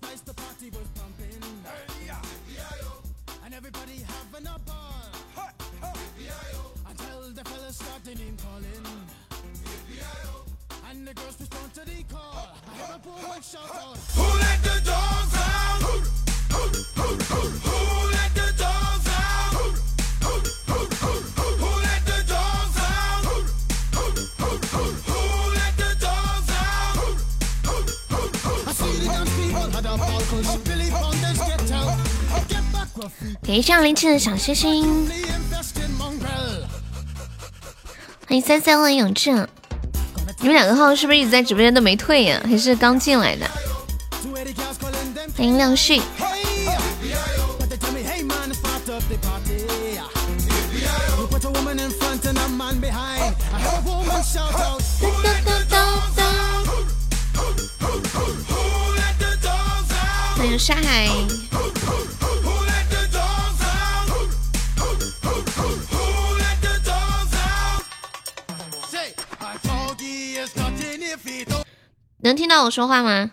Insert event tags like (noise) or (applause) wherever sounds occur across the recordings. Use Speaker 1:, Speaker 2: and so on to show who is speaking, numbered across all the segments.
Speaker 1: was nice, the party was pumping. Hey, yeah. And everybody having a ball. Hey, hey. Until the fellas started name calling. And the girls respond to the call. I have a poor shout out. Who let the dogs out? Who, who, who, who, who 感谢零七的小星星，欢迎三三万永志，你们两个号是不是一直在直播间都没退呀？还是刚进来的？欢迎亮旭。到我说话吗？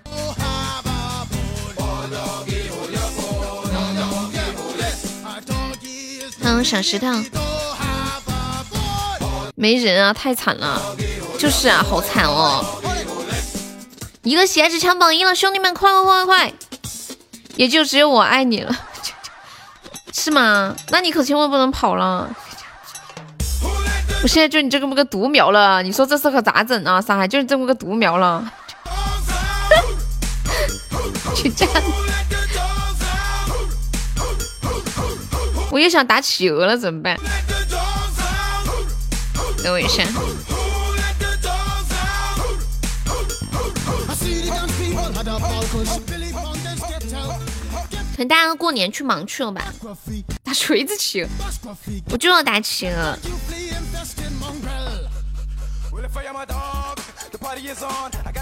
Speaker 1: 嗯，小石头，没人啊，太惨了，就是啊，好惨哦，一个鞋子抢榜一了，兄弟们，快快快快快！也就只有我爱你了，(laughs) 是吗？那你可千万不能跑了，我现在就你这么个独苗了，你说这事可咋整啊？上海就是这么个独苗了。我又想打企鹅了，怎么办？等我一下。可能大家过年去忙去了吧？打锤子企鹅，我就要打企鹅。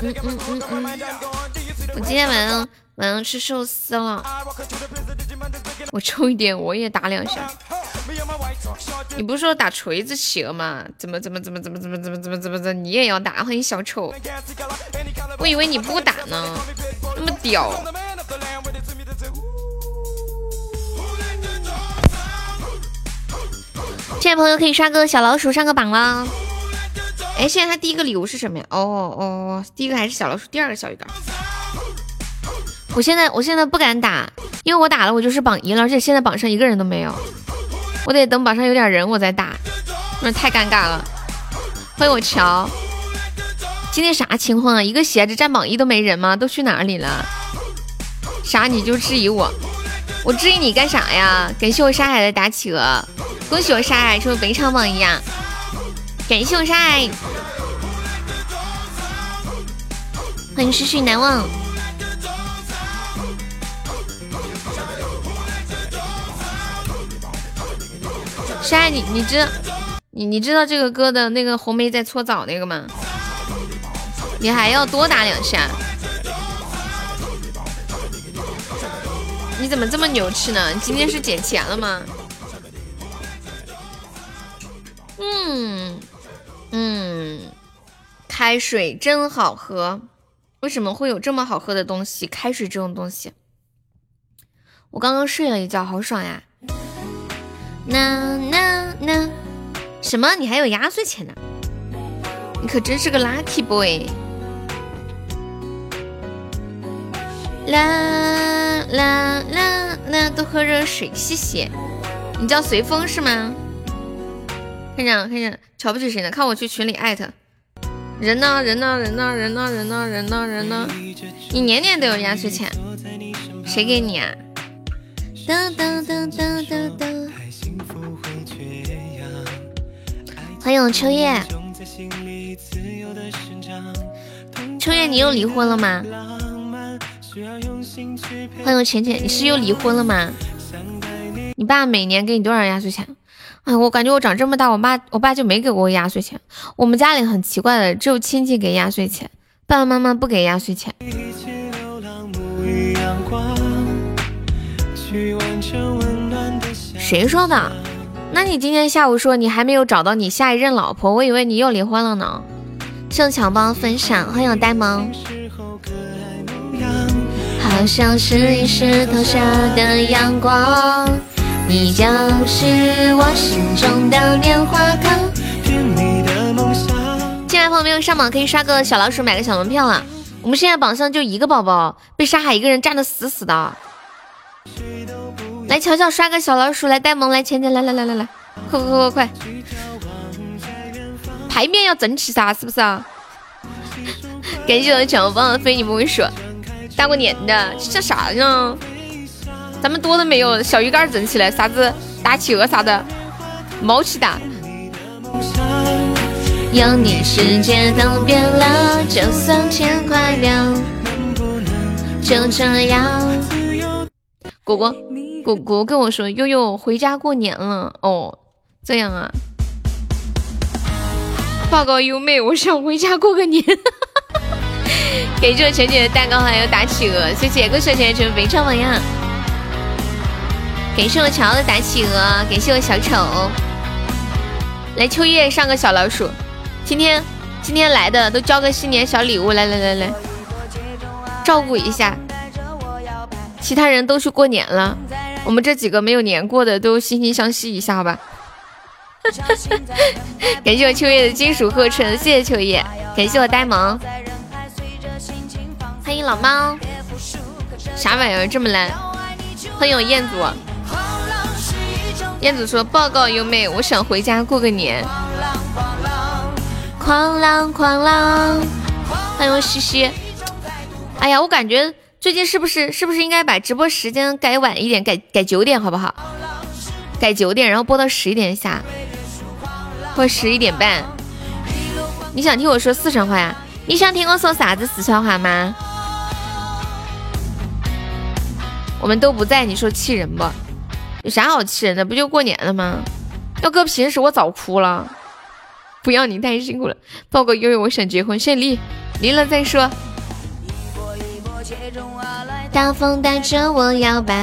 Speaker 1: 嗯嗯嗯嗯。我今天晚上晚上吃寿司了，(laughs) 我抽一点我也打两下。你不是说打锤子企鹅吗？怎么怎么怎么怎么怎么怎么怎么怎么怎你也要打？欢迎小丑，我以为你不打呢，那么屌。现在朋友可以刷个小老鼠上个榜了。哎，现在他第一个礼物是什么呀？哦哦，第一个还是小老鼠，第二个小鱼干。我现在我现在不敢打，因为我打了我就是榜一了，而且现在榜上一个人都没有，我得等榜上有点人我再打，那太尴尬了。欢迎我乔，今天啥情况啊？一个鞋子占榜一都没人吗？都去哪里了？啥你就质疑我？我质疑你干啥呀？感谢我沙海的打企鹅，恭喜我沙海成为本场榜一啊！感谢我沙海，欢迎世事难忘。沙海，你你知你你知道这个歌的那个红梅在搓澡那个吗？你还要多打两下。你怎么这么牛气呢？今天是捡钱了吗？嗯嗯，开水真好喝。为什么会有这么好喝的东西？开水这种东西。我刚刚睡了一觉，好爽呀。那那那什么？你还有压岁钱呢？你可真是个 lucky boy！啦啦啦啦，多喝热水，谢谢。你叫随风是吗？看见看见，瞧不起谁呢？看我去群里艾特人呢？人呢？人呢？人呢？人呢？人呢？人呢？你年年都有压岁钱，谁给你啊？噔噔噔噔噔噔。欢迎秋叶，秋叶，你又离婚了吗？欢迎浅浅，你是又离婚了吗？你爸每年给你多少压岁钱？哎，我感觉我长这么大，我爸我爸就没给过我压岁钱。我们家里很奇怪的，只有亲戚给压岁钱，爸爸妈妈不给压岁钱。谁说的？那你今天下午说你还没有找到你下一任老婆，我以为你又离婚了呢。正强帮分享，欢迎呆萌。好好像是一石投下的阳光，你就是我心中的棉花糖。进来朋友没有上榜可以刷个小老鼠买个小门票啊！我们现在榜上就一个宝宝，被沙海一个人占的死死的。来，乔乔刷个小老鼠来呆萌，来钱钱，来来来来来，快快快快快！牌面要整齐噻，是不是啊？(laughs) 感谢我的小棒非你莫属，大过年的这啥呢？咱们多的没有，小鱼干整起来，啥子打企鹅啥的，毛起打。有你世界都变了，就算天快亮，就这样。果果果果跟我说，悠悠回家过年了哦，这样啊。报告优妹，我想回家过个年。(laughs) 给这浅浅的蛋糕还有打企鹅，谢谢各位小姐姐非常榜样。感谢我乔的打企鹅，感谢我小丑。来秋叶上个小老鼠，今天今天来的都交个新年小礼物，来来来来，照顾一下。其他人都去过年了，我们这几个没有年过的都惺惺相惜一下，好吧？(laughs) 感谢我秋叶的金属合成，谢谢秋叶。感谢我呆萌，欢迎老猫。啥玩意儿这么烂？欢迎我彦祖。彦祖说：“报告优妹，我想回家过个年。”哐啷哐啷。欢迎我西西。哎呀，我感觉最近是不是是不是应该把直播时间改晚一点，改改九点好不好？改九点，然后播到十一点下。或十一点半，你想听我说四川话呀？你想听我说啥子四川话吗？我们都不在，你说气人不？有啥好气人的？不就过年了吗？要搁平时我早哭了。不要你太辛苦了，报个悠悠，我想结婚，先离，离了再说。大风带着我摇摆。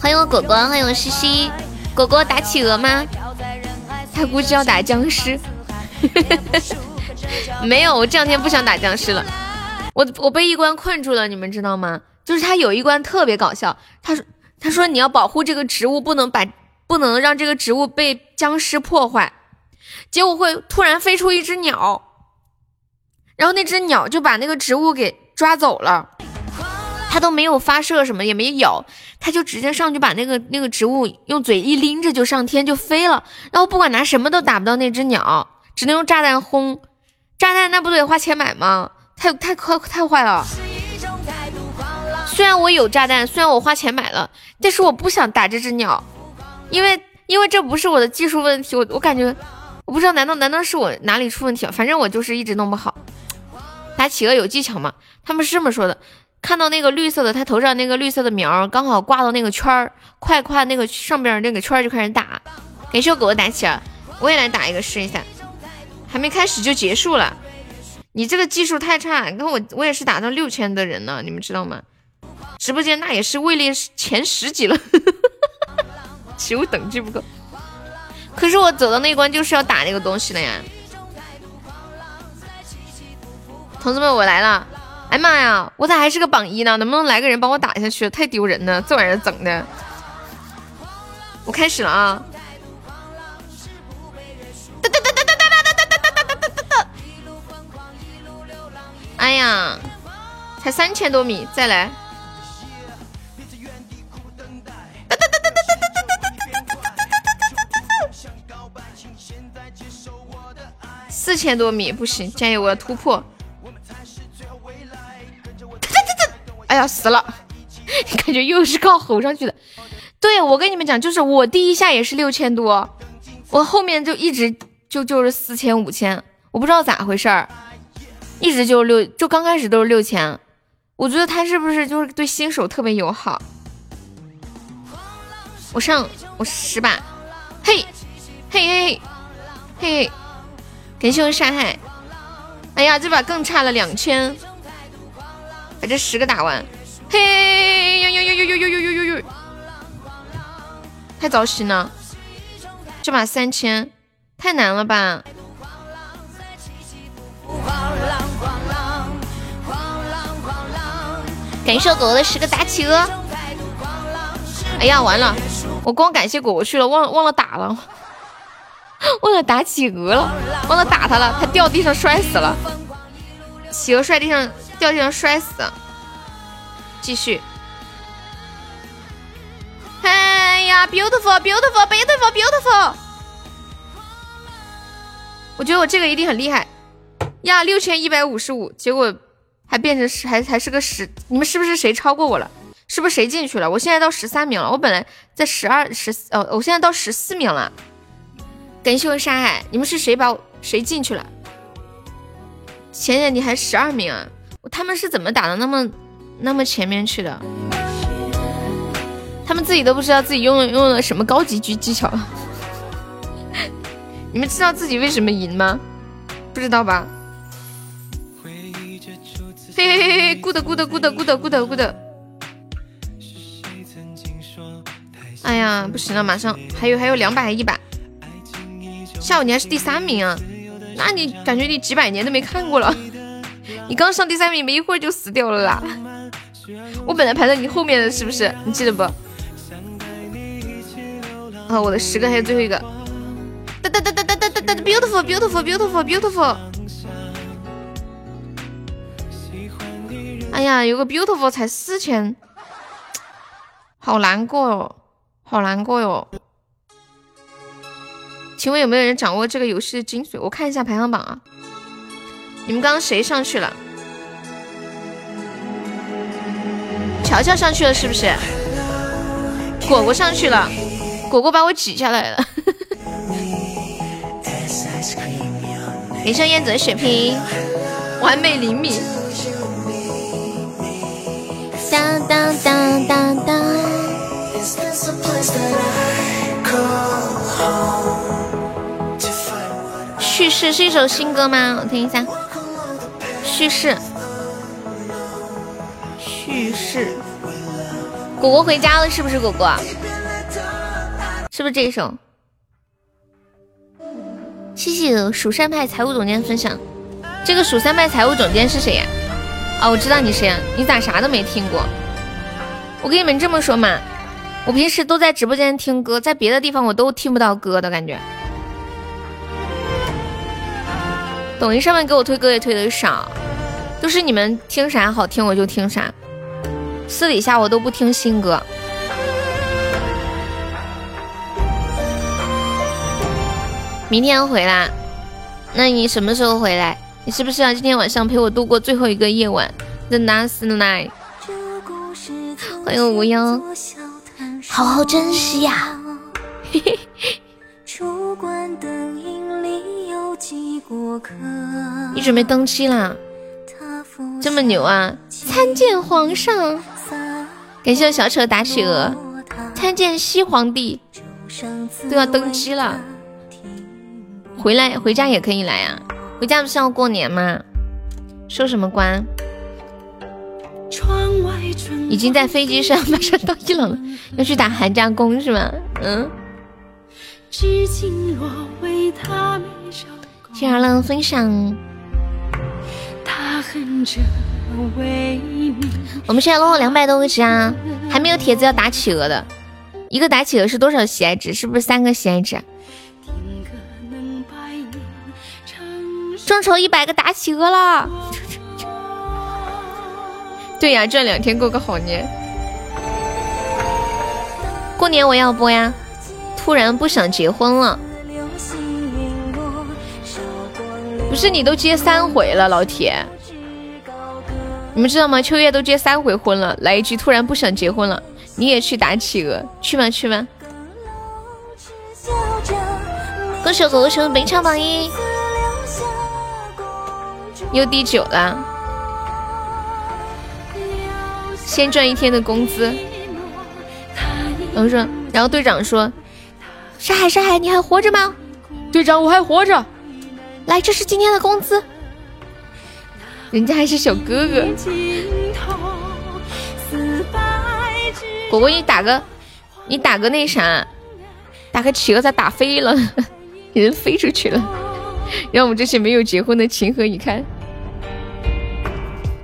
Speaker 1: 欢迎我果果，欢迎我西西。果果打企鹅吗？他估计要打僵尸。(laughs) 没有，我这两天不想打僵尸了。我我被一关困住了，你们知道吗？就是他有一关特别搞笑，他说他说你要保护这个植物，不能把不能让这个植物被僵尸破坏。结果会突然飞出一只鸟，然后那只鸟就把那个植物给抓走了。他都没有发射什么，也没咬，他就直接上去把那个那个植物用嘴一拎着就上天就飞了，然后不管拿什么都打不到那只鸟，只能用炸弹轰。炸弹那不得花钱买吗？太太可太坏了。虽然我有炸弹，虽然我花钱买了，但是我不想打这只鸟，因为因为这不是我的技术问题，我我感觉我不知道，难道难道是我哪里出问题了？反正我就是一直弄不好。打企鹅有技巧吗？他们是这么说的。看到那个绿色的，他头上那个绿色的苗刚好挂到那个圈儿，快快那个上边那个圈儿就开始打。感谢我狗打起来，我也来打一个试一下。还没开始就结束了，你这个技术太差。你看我我也是打到六千的人呢，你们知道吗？直播间那也是位列前十几了，(laughs) 起舞等级不够。可是我走到那关就是要打那个东西的呀，同志们，我来了。哎妈呀，我咋还是个榜一呢？能不能来个人帮我打下去？太丢人了，这玩意儿整的。我开始了啊！哒哒哒哒哒哒哒哒哒哒哒哒哒哒！哎呀，才三千多米，再来！哒哒哒哒哒哒哒哒哒哒哒哒哒哒！四千多米不行，加油，我要突破！哎呀，死了！(laughs) 感觉又是靠吼上去的。对，我跟你们讲，就是我第一下也是六千多，我后面就一直就就是四千五千，我不知道咋回事儿，一直就六，就刚开始都是六千。我觉得他是不是就是对新手特别友好？我上我十把，嘿，嘿嘿嘿，嘿，感谢我山海。哎呀，这把更差了两千。把这十个打完，嘿呦呦呦呦呦呦呦呦呦呦，太糟心了！这把三千，太难了吧？感谢果果的十个大企鹅。哎呀，完了，我光感谢果果去了，忘忘了打了，忘了打企鹅了，忘了打他了，他掉地上摔死了，企鹅摔地上掉地上摔死。继续。哎呀，beautiful，beautiful，beautiful，beautiful。我觉得我这个一定很厉害呀，六千一百五十五，结果还变成十，还还是个十。你们是不是谁超过我了？是不是谁进去了？我现在到十三名了，我本来在十二十，哦，我现在到十四名了。感谢我山海，你们是谁把我谁进去了？浅浅你还十二名啊？他们是怎么打的那么那么前面去的？他们自己都不知道自己用了用了什么高级狙技巧。(laughs) 你们知道自己为什么赢吗？不知道吧？嘿嘿嘿嘿，good good good good good good。哎呀，不行了，马上还有还有两百还一百。下午你还是第三名啊？那你感觉你几百年都没看过了？你刚上第三名没一会儿就死掉了啦！我本来排在你后面的是不是？你记得不？啊，我的十个还有最后一个。哒哒哒哒哒哒哒哒，beautiful beautiful beautiful beautiful。哎呀，有个 beautiful 才四千，好难过哟，好难过哟。请问有没有人掌握这个游戏的精髓？我看一下排行榜啊。你们刚刚谁上去了？乔乔上去了是不是？果果上去了，果果把我挤下来了。感谢燕子的血瓶，完美灵敏。当当当当当。叙事是一首新歌吗？我听一下。叙事。叙事。果果回家了是不是？果果。是不是这一首？谢谢蜀山派财务总监分享，这个蜀山派财务总监是谁呀？啊，我知道你谁呀？你咋啥都没听过？我跟你们这么说嘛，我平时都在直播间听歌，在别的地方我都听不到歌的感觉。抖音上面给我推歌也推的少，都是你们听啥好听我就听啥，私底下我都不听新歌。明天回来，那你什么时候回来？你是不是要今天晚上陪我度过最后一个夜晚？The last night。欢迎无忧，好好珍惜呀！嘿嘿。你准备登基啦？这么牛啊！参见皇上，感谢小丑打企鹅，参见西皇帝，都要登基了。回来回家也可以来啊，回家不是要过年吗？收什么官？已经在飞机上，马上到伊朗了，(laughs) 要去打寒假工是吗？嗯。谢二浪分享。我们现在落后两百多个值啊，还没有帖子要打企鹅的，一个打企鹅是多少喜爱值？是不是三个喜爱值？众筹一百个打企鹅了，对呀，这两天过个好年。过年我要播呀，突然不想结婚了。不是你都结三回了，老铁，你们知道吗？秋月都结三回婚了，来一句突然不想结婚了，你也去打企鹅，去吗？去吗？恭喜狗狗成为本场榜一。又第九了，先赚一天的工资。然后说，然后队长说：“沙海，沙海，你还活着吗？”队长，我还活着。来，这是今天的工资。人家还是小哥哥。果果，你打个，你打个那啥，打个企鹅，咋打飞了，(laughs) 人飞出去了，让我们这些没有结婚的情何以堪？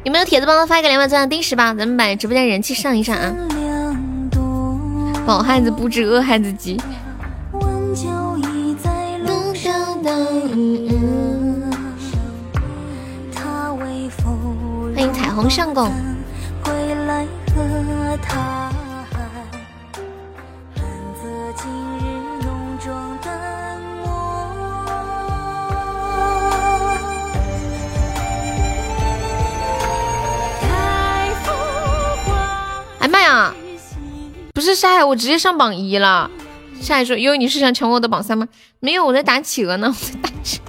Speaker 1: 有没有铁子帮忙发一个两百钻的定时吧？咱们把直播间人气上一上啊！饱汉子不知饿汉子饥。欢迎彩虹相公。哎妈呀！不是沙海，我直接上榜一了。沙海说：“因为你是想抢我的榜三吗？”没有，我在打企鹅呢，我在打企。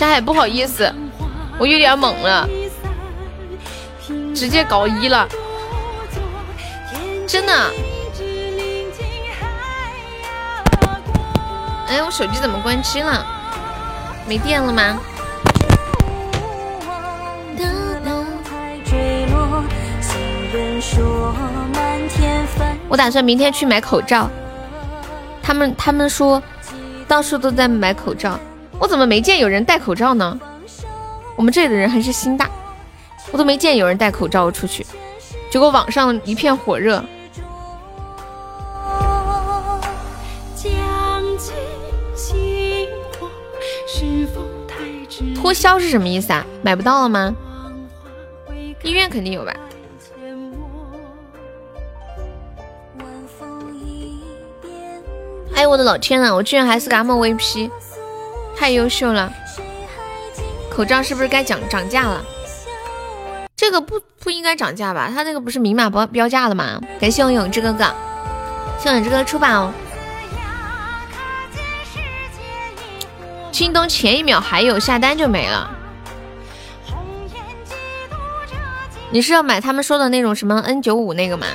Speaker 1: 沙海，不好意思，我有点懵了，直接搞一了，真的。哎，我手机怎么关机了？没电了吗？我打算明天去买口罩，他们他们说到处都在买口罩，我怎么没见有人戴口罩呢？我们这里的人还是心大，我都没见有人戴口罩出去，结果网上一片火热。脱销是什么意思啊？买不到了吗？医院肯定有吧。哎，我的老天啊！我居然还是个 MVP，太优秀了！口罩是不是该涨涨价了？这个不不应该涨价吧？他这个不是明码标标价的吗？感谢我永志哥哥，谢永志哥哥出宝。京东前一秒还有，下单就没了。你是要买他们说的那种什么 N 九五那个吗？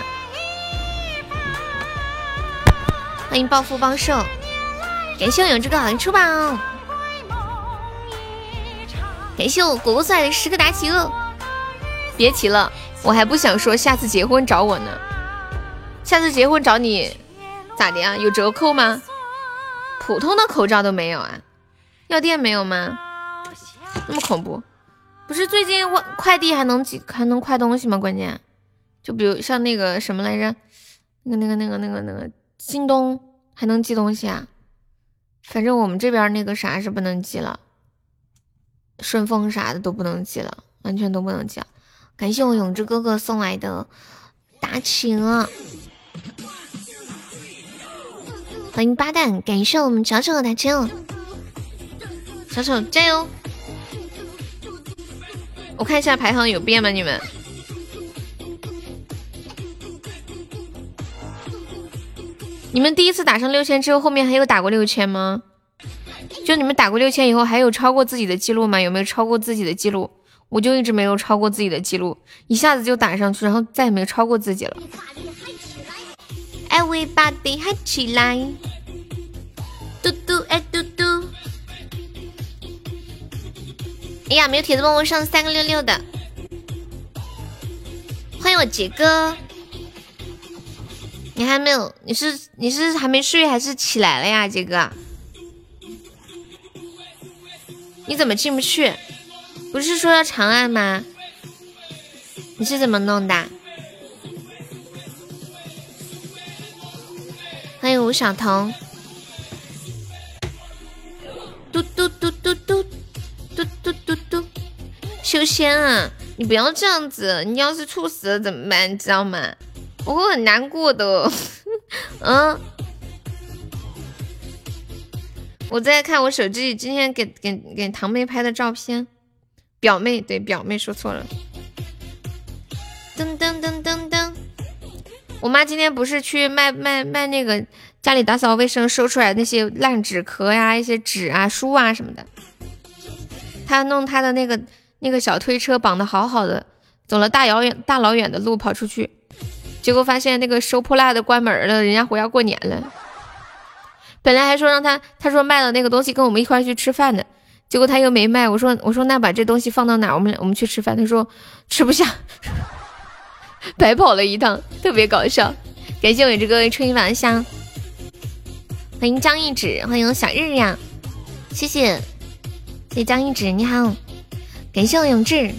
Speaker 1: 欢迎暴富帮瘦，感谢我永志哥好运出宝，感谢我果果送来的十个大企鹅。别提了，我还不想说下次结婚找我呢。下次结婚找你咋的呀？有折扣吗？普通的口罩都没有啊？药店没有吗？那么恐怖？不是最近快快递还能寄还能快东西吗？关键就比如像那个什么来着，那个那个那个那个那个。京东还能寄东西啊？反正我们这边那个啥是不能寄了，顺丰啥的都不能寄了，完全都不能寄了。感谢我永志哥哥送来的大企鹅，欢迎八蛋，感谢我们小丑的大企鹅，小丑加油！我看一下排行有变吗？你们？你们第一次打上六千之后，后面还有打过六千吗？就你们打过六千以后，还有超过自己的记录吗？有没有超过自己的记录？我就一直没有超过自己的记录，一下子就打上去，然后再也没有超过自己了。Everybody 嗨起来！嘟嘟哎嘟嘟！哎呀，没有铁子帮我上三个六六的，欢迎我杰哥。你还没有？你是你是还没睡还是起来了呀，杰哥？你怎么进不去？不是说要长按吗？你是怎么弄的？欢迎吴晓彤。嘟嘟嘟嘟嘟嘟嘟嘟嘟，修仙啊！你不要这样子，你要是猝死了怎么办？你知道吗？我会很难过的，(laughs) 嗯，我在看我手机今天给给给堂妹拍的照片，表妹对表妹说错了，噔噔噔噔噔，我妈今天不是去卖卖卖那个家里打扫卫生收出来那些烂纸壳呀，一些纸啊书啊什么的，她弄她的那个那个小推车绑的好好的，走了大遥远大老远的路跑出去。结果发现那个收破烂的关门了，人家回家过年了。本来还说让他，他说卖了那个东西跟我们一块去吃饭的，结果他又没卖。我说我说那把这东西放到哪？我们我们去吃饭。他说吃不下，(laughs) 白跑了一趟，特别搞笑。感谢我这个春雨晚香，欢迎张一指，欢迎小日日呀，谢谢，谢谢江一直，你好，感谢我永志。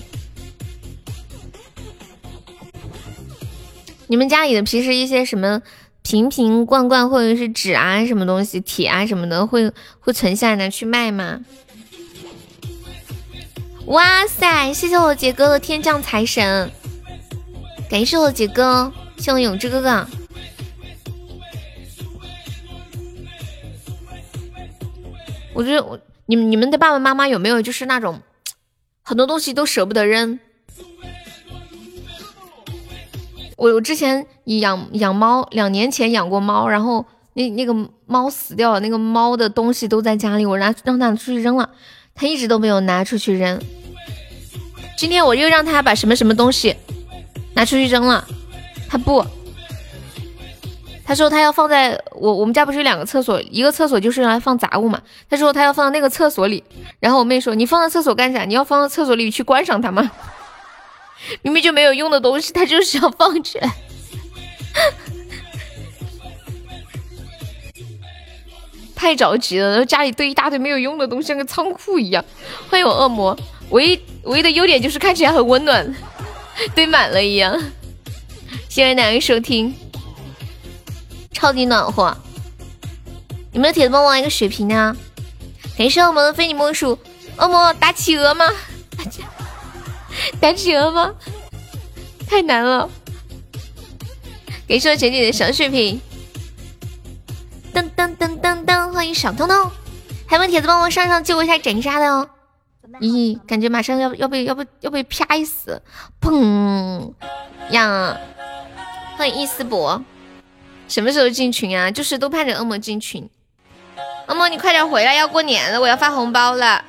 Speaker 1: 你们家里的平时一些什么瓶瓶罐罐或者是纸啊，什么东西铁啊什么的，会会存下来拿去卖吗？哇塞，谢谢我杰哥的天降财神，感谢我杰哥，谢我永志哥哥。我觉得我你们你们的爸爸妈妈有没有就是那种很多东西都舍不得扔？我我之前养养猫，两年前养过猫，然后那那个猫死掉了，那个猫的东西都在家里，我让让它出去扔了，它一直都没有拿出去扔。今天我又让它把什么什么东西拿出去扔了，它不。他说他要放在我我们家不是有两个厕所，一个厕所就是用来放杂物嘛。他说他要放到那个厕所里，然后我妹说你放到厕所干啥？你要放到厕所里去观赏它吗？明明就没有用的东西，他就是要放起来，(laughs) 太着急了。然后家里堆一大堆没有用的东西，像个仓库一样。欢迎我恶魔，唯一唯一的优点就是看起来很温暖，堆满了一样。谢谢两位收听。超级暖和，有没有铁子帮我一个血瓶呢？感谢我们的非你莫属恶魔打企鹅吗？(laughs) (laughs) 打企鹅吗？太难了。感谢我姐姐的小血瓶。噔噔噔噔噔，欢迎小彤彤，还有铁子帮我上上救一下斩杀的哦？咦，感觉马上要要被要被要被拍死！砰呀！欢迎一丝博。什么时候进群啊？就是都盼着恶魔进群。恶魔，你快点回来，要过年了，我要发红包了。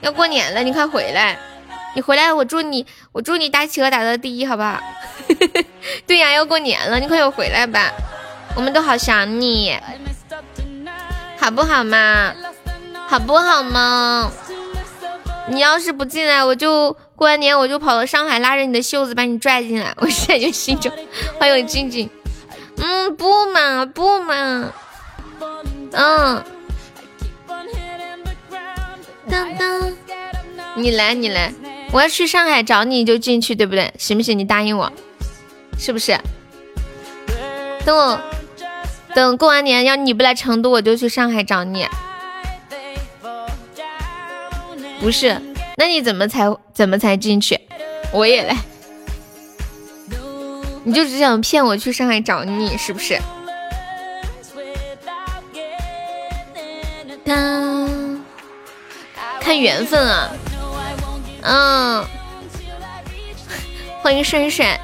Speaker 1: 要过年了，你快回来！你回来，我祝你，我祝你打企鹅打到第一，好不好？(laughs) 对呀，要过年了，你快点回来吧，我们都好想你，好不好嘛？好不好嘛？你要是不进来，我就过完年我就跑到上海，拉着你的袖子把你拽进来。(laughs) 我现在就心中，欢迎静静。嗯，不嘛不嘛，嗯，当当，你来你来，我要去上海找你就进去，对不对？行不行？你答应我，是不是？等我等过完年，要你不来成都，我就去上海找你。不是，那你怎么才怎么才进去？我也来。你就只想骗我去上海找你，是不是？当看缘分啊，嗯，(laughs) 欢迎顺顺，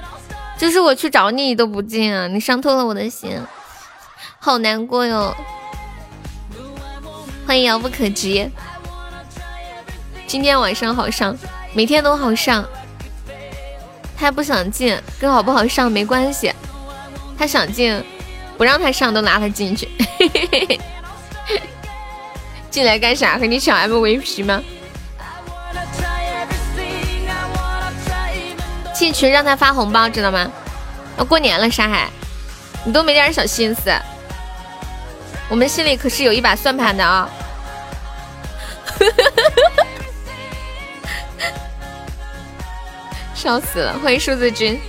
Speaker 1: 就是我去找你你都不进啊，你伤透了我的心，好难过哟。欢迎遥不可及，今天晚上好上，每天都好上。他不想进，跟好不好上没关系。他想进，不让他上都拉他进去。(laughs) 进来干啥？和你抢 MVP 吗？进群让他发红包，知道吗？要过年了，沙海，你都没点小心思。我们心里可是有一把算盘的啊。(laughs) 笑死了！欢迎数字君。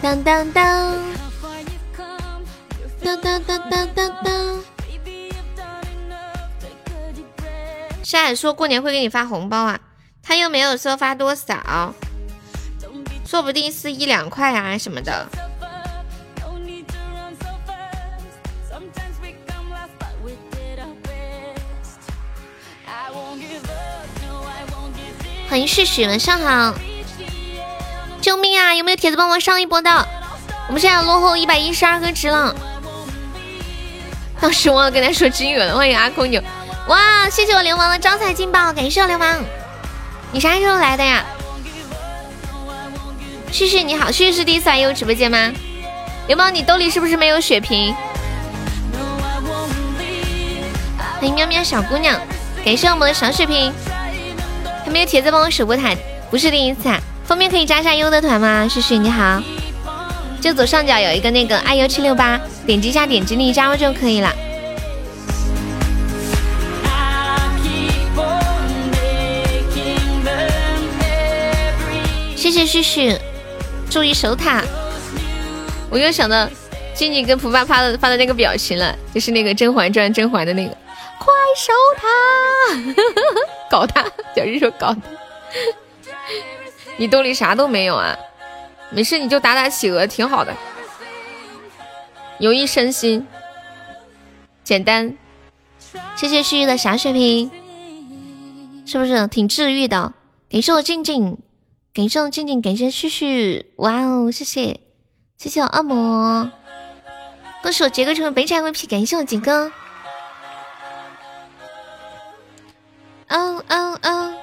Speaker 1: 当当当，当当当当当当。沙海说过年会给你发红包啊，他又没有说发多少，说不定是一两块啊什么的。欢迎旭旭，晚上好！救命啊！有没有铁子帮忙上一波的？我们现在落后一百一十二个值了。当时忘了跟他说金额了。欢迎阿空牛，哇！谢谢我流氓的招财进宝，感谢我流氓。你啥时候来的呀？旭旭你好，旭旭是第一次来悠悠直播间吗？流氓，你兜里是不是没有血瓶？欢迎喵喵小姑娘，感谢我们的小血瓶。还没有铁子帮我守波塔，不是第一次啊！封面可以加下优的团吗？旭旭你好，就左上角有一个那个爱优七六八，点击一下点击率加入就可以了。谢旭旭，注意守塔。我又想到静静跟蒲爸发的发的那个表情了，就是那个《甄嬛传》甄嬛的那个，快守塔，(laughs) 搞他，小日说搞他。你兜里啥都没有啊？没事，你就打打企鹅，挺好的，有益身心，简单。谢谢旭旭的小血瓶，是不是挺治愈的？感谢我静静，感谢我静静，感谢旭旭，哇哦，谢谢，谢谢我恶魔，恭喜我杰哥成为本场 MVP，感谢我杰哥。哦哦哦。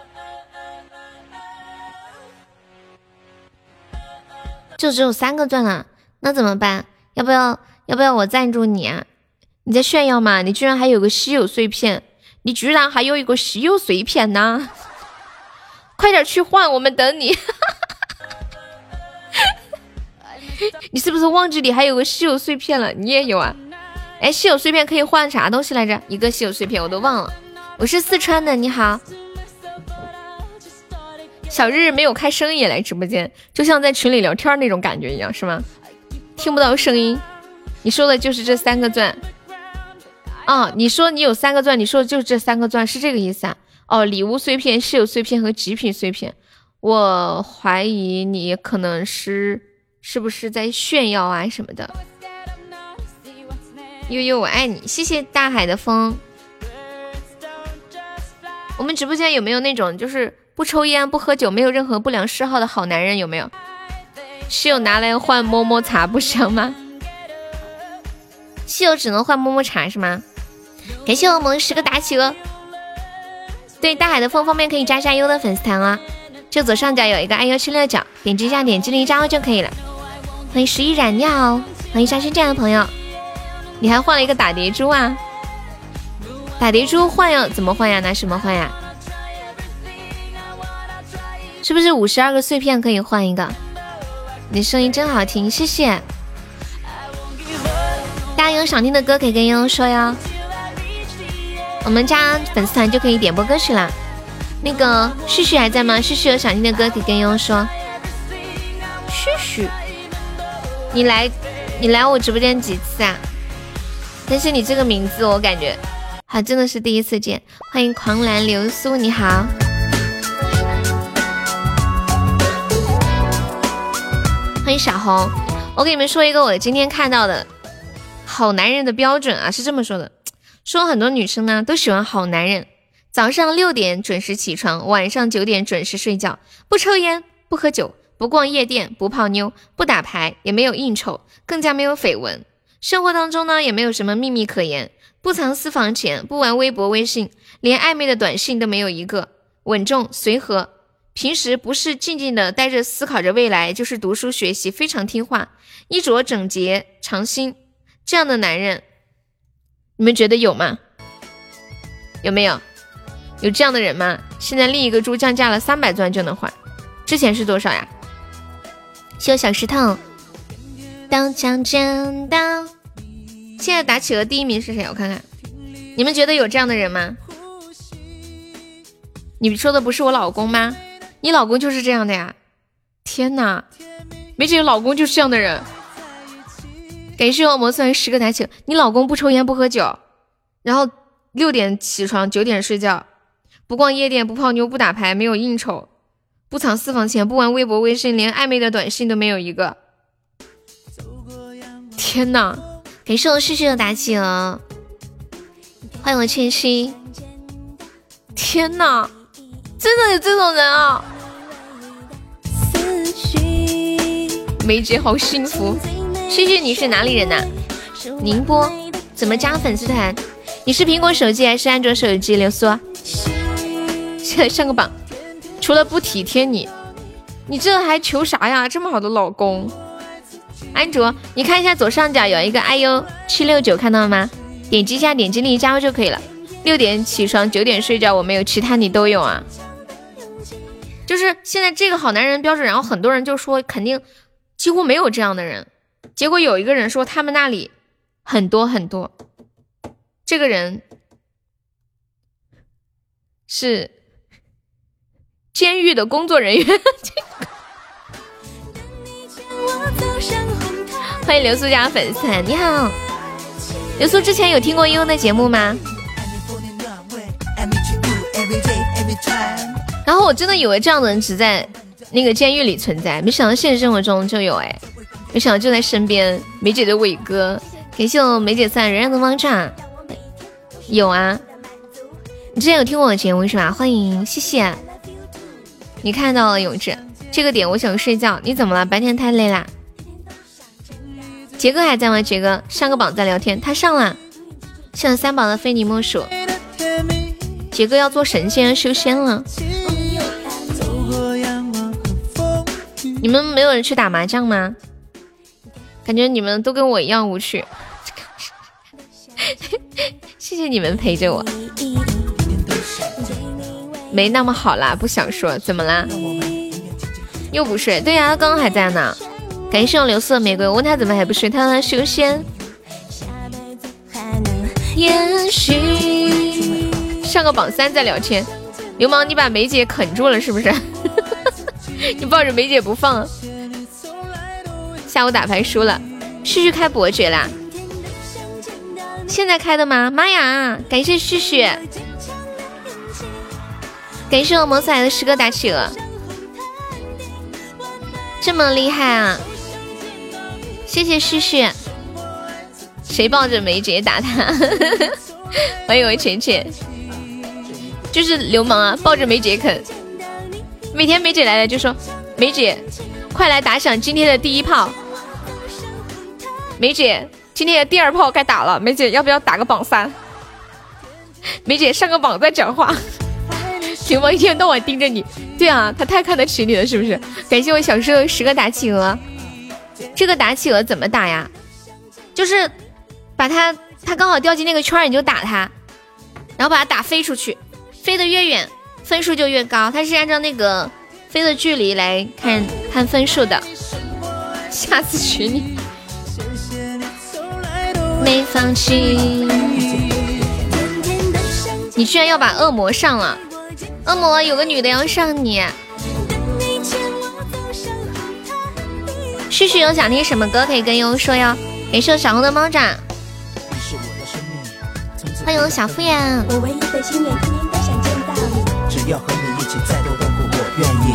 Speaker 1: 就只有三个钻了，那怎么办？要不要要不要我赞助你啊？你在炫耀吗？你居然还有个稀有碎片，你居然还有一个稀有碎片呢！快点去换，我们等你。(laughs) 你是不是忘记你还有个稀有碎片了？你也有啊？哎，稀有碎片可以换啥东西来着？一个稀有碎片我都忘了。我是四川的，你好。小日日没有开声音也来直播间，就像在群里聊天那种感觉一样，是吗？听不到声音，你说的就是这三个钻啊？你说你有三个钻，你说的就是这三个钻，是这个意思啊？哦，礼物碎片、稀有碎片和极品碎片，我怀疑你可能是是不是在炫耀啊什么的？悠悠，我爱你，谢谢大海的风。我们直播间有没有那种就是？不抽烟不喝酒，没有任何不良嗜好的好男人有没有？室友拿来换摸摸茶不香吗？室友只能换摸摸茶是吗？感谢我们十个大企鹅。对大海的风方面可以加一下优的粉丝团啊，就左上角有一个爱优七六九，点击一下点击立加入就可以了。欢迎十一染，料，欢迎沙宣这样的朋友。你还换了一个打碟珠啊？打碟珠换要怎么换呀？拿什么换呀？是不是五十二个碎片可以换一个？你声音真好听，谢谢。大家有想听的歌可以跟悠悠说哟，我们家粉丝团就可以点播歌曲啦。那个旭旭还在吗？旭旭有想听的歌可以跟悠悠说。旭旭，你来你来我直播间几次啊？但是你这个名字我感觉还真的是第一次见。欢迎狂澜流苏，你好。欢迎小红，我给你们说一个我今天看到的好男人的标准啊，是这么说的：说很多女生呢都喜欢好男人，早上六点准时起床，晚上九点准时睡觉，不抽烟，不喝酒，不逛夜店，不泡妞，不打牌，也没有应酬，更加没有绯闻。生活当中呢也没有什么秘密可言，不藏私房钱，不玩微博微信，连暧昧的短信都没有一个，稳重随和。平时不是静静的待着思考着未来，就是读书学习，非常听话，衣着整洁，长心。这样的男人，你们觉得有吗？有没有？有这样的人吗？现在另一个猪降价了，三百钻就能换，之前是多少呀？谢小石头。刀枪真刀。现在打企鹅第一名是谁？我看看，你们觉得有这样的人吗？你说的不是我老公吗？你老公就是这样的呀！天哪，梅姐老公就是这样的人。感谢恶魔送来十个台球。你老公不抽烟不喝酒，然后六点起床九点睡觉，不逛夜店不泡妞不打牌没有应酬，不藏私房钱不玩微博微信，连暧昧的短信都没有一个。天呐！感谢我旭旭的打企鹅，欢迎我千玺。天呐，真的有这种人啊！梅姐好幸福，谢谢你是哪里人呐？宁波，怎么加粉丝团？你是苹果手机还是安卓手机？刘苏，现在 (laughs) 上个榜，除了不体贴你，你这还求啥呀？这么好的老公，安卓，你看一下左上角有一个 iu 七六九，看到了吗？点击一下，点击立即加入就可以了。六点起床，九点睡觉，我没有，其他你都有啊。就是现在这个好男人标准，然后很多人就说肯定。几乎没有这样的人，结果有一个人说他们那里很多很多。这个人是监狱的工作人员。(laughs) 欢迎刘苏家粉丝，你好，刘苏之前有听过悠悠的节目吗？然后我真的以为这样的人只在那个监狱里存在，没想到现实生活中就有哎，没想到就在身边。梅姐的伟哥，感谢我梅姐送人人的方丈，有啊，你之前有听过我的节目是吧？欢迎，谢谢。你看到了永志，这个点我想睡觉，你怎么了？白天太累啦？杰哥还在吗？杰哥上个榜在聊天，他上了，上三榜的非你莫属。杰哥要做神仙修仙了。你们没有人去打麻将吗？感觉你们都跟我一样无趣。(laughs) 谢谢你们陪着我。没那么好啦，不想说，怎么啦？又不睡？对呀，刚刚还在呢。感谢我流色玫瑰，我问他怎么还不睡，他说修仙。也许上个榜三在聊天。流氓，你把梅姐啃住了是不是？(laughs) 你抱着梅姐不放，下午打牌输了，旭旭开伯爵啦，现在开的吗？妈呀！感谢旭旭，感谢我萌仔的十个打企鹅，这么厉害啊！谢谢旭旭，谁抱着梅姐打他？欢 (laughs) 迎我浅浅，就是流氓啊，抱着梅姐啃。每天梅姐来了就说：“梅姐，快来打响今天的第一炮。”梅姐，今天的第二炮该打了。梅姐，要不要打个榜三？(laughs) 梅姐上个榜再讲话。行吗？一天到晚盯着你。对啊，他太看得起你了，是不是？感谢我小时候十个打企鹅。这个打企鹅怎么打呀？就是把它，它刚好掉进那个圈，你就打它，然后把它打飞出去，飞得越远。分数就越高，它是按照那个飞的距离来看看分数的。(laughs) 下次娶你，没放弃。你居然要把恶魔上了，恶魔有个女的要上你。旭旭有想听什么歌可以跟悠悠说哟。感谢小红的猫爪，欢迎小敷衍。要和你一起再多痛苦，我愿意。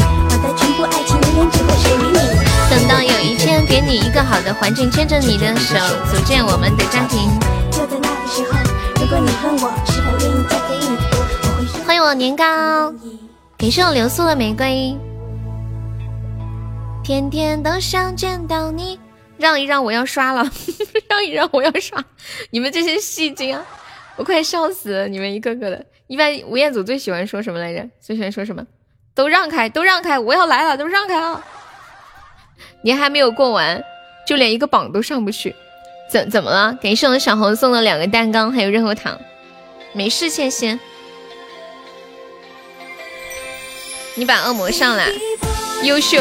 Speaker 1: 给你一个好的环境，牵着你的手，组建我们的家庭。就在那个时候，如果你问我是否愿意嫁给你，我会。欢迎我年糕，感谢我流苏的玫瑰。天天都想见到你，让一让，我要刷了，(laughs) 让一让，我要刷。你们这些戏精啊，我快笑死了，你们一个个的。一般吴彦祖最喜欢说什么来着？最喜欢说什么？都让开，都让开，我要来了，都让开啊！你还没有过完，就连一个榜都上不去，怎怎么了？感谢我小红送了两个蛋糕，还有润喉糖，没事，倩倩。你把恶魔上来，优秀。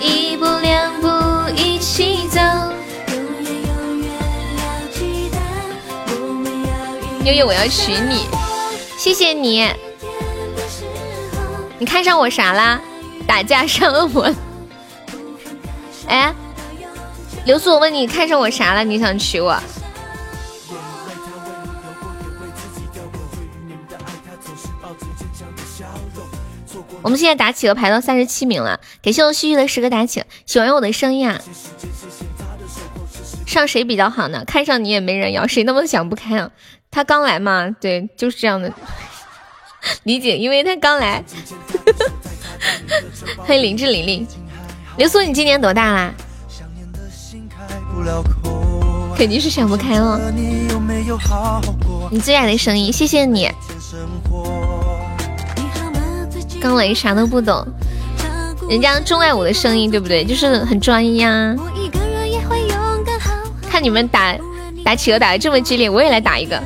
Speaker 1: 一步两步一起走。悠悠，我要娶你，谢谢你。你看上我啥啦？打架上恶魔。(laughs) 哎，刘素，我问你看上我啥了？你想娶我？我们现在打企鹅排到三十七名了，感谢我旭旭的十个打企。喜欢我的声音啊？上谁比较好呢？看上你也没人要，谁那么想不开啊？他刚来嘛，对，就是这样的 (laughs) 理解，因为他刚来。(laughs) (laughs) 欢迎林志玲玲，刘苏，你今年多大啦？肯定是想不开了。你最爱的声音，谢谢你。刚来啥都不懂，人家钟爱我的声音，对不对？就是很专一啊。看你们打打企鹅打的这么激烈，我也来打一个。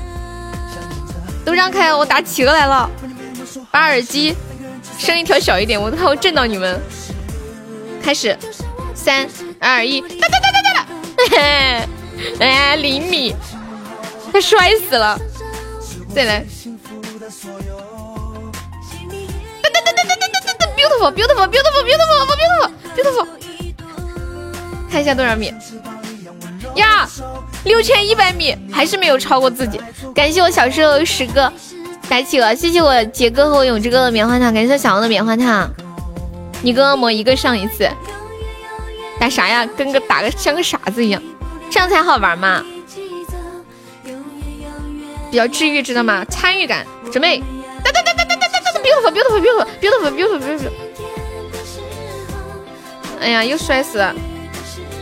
Speaker 1: 都让开，我打企鹅来了。把耳机声音调小一点，我怕我震到你们。开始，三二一，哒哒哒哒哒哒。(laughs) 哎，厘米，他摔死了。再来。Beautiful，beautiful，beautiful，beautiful，beautiful，beautiful。看一下多少米呀？六千一百米，还是没有超过自己。感谢我小时候十个打企鹅，谢谢我杰哥和我永志哥的棉花糖，感谢小王的棉花糖。你跟恶魔一个上一次，打啥呀？跟个打个像个傻子一样，这样才好玩嘛。比较治愈，知道吗？参与感，准备，哒哒哒哒哒哒哒哒，beautiful beautiful beautiful beautiful beautiful beautiful。哎呀，又摔死了！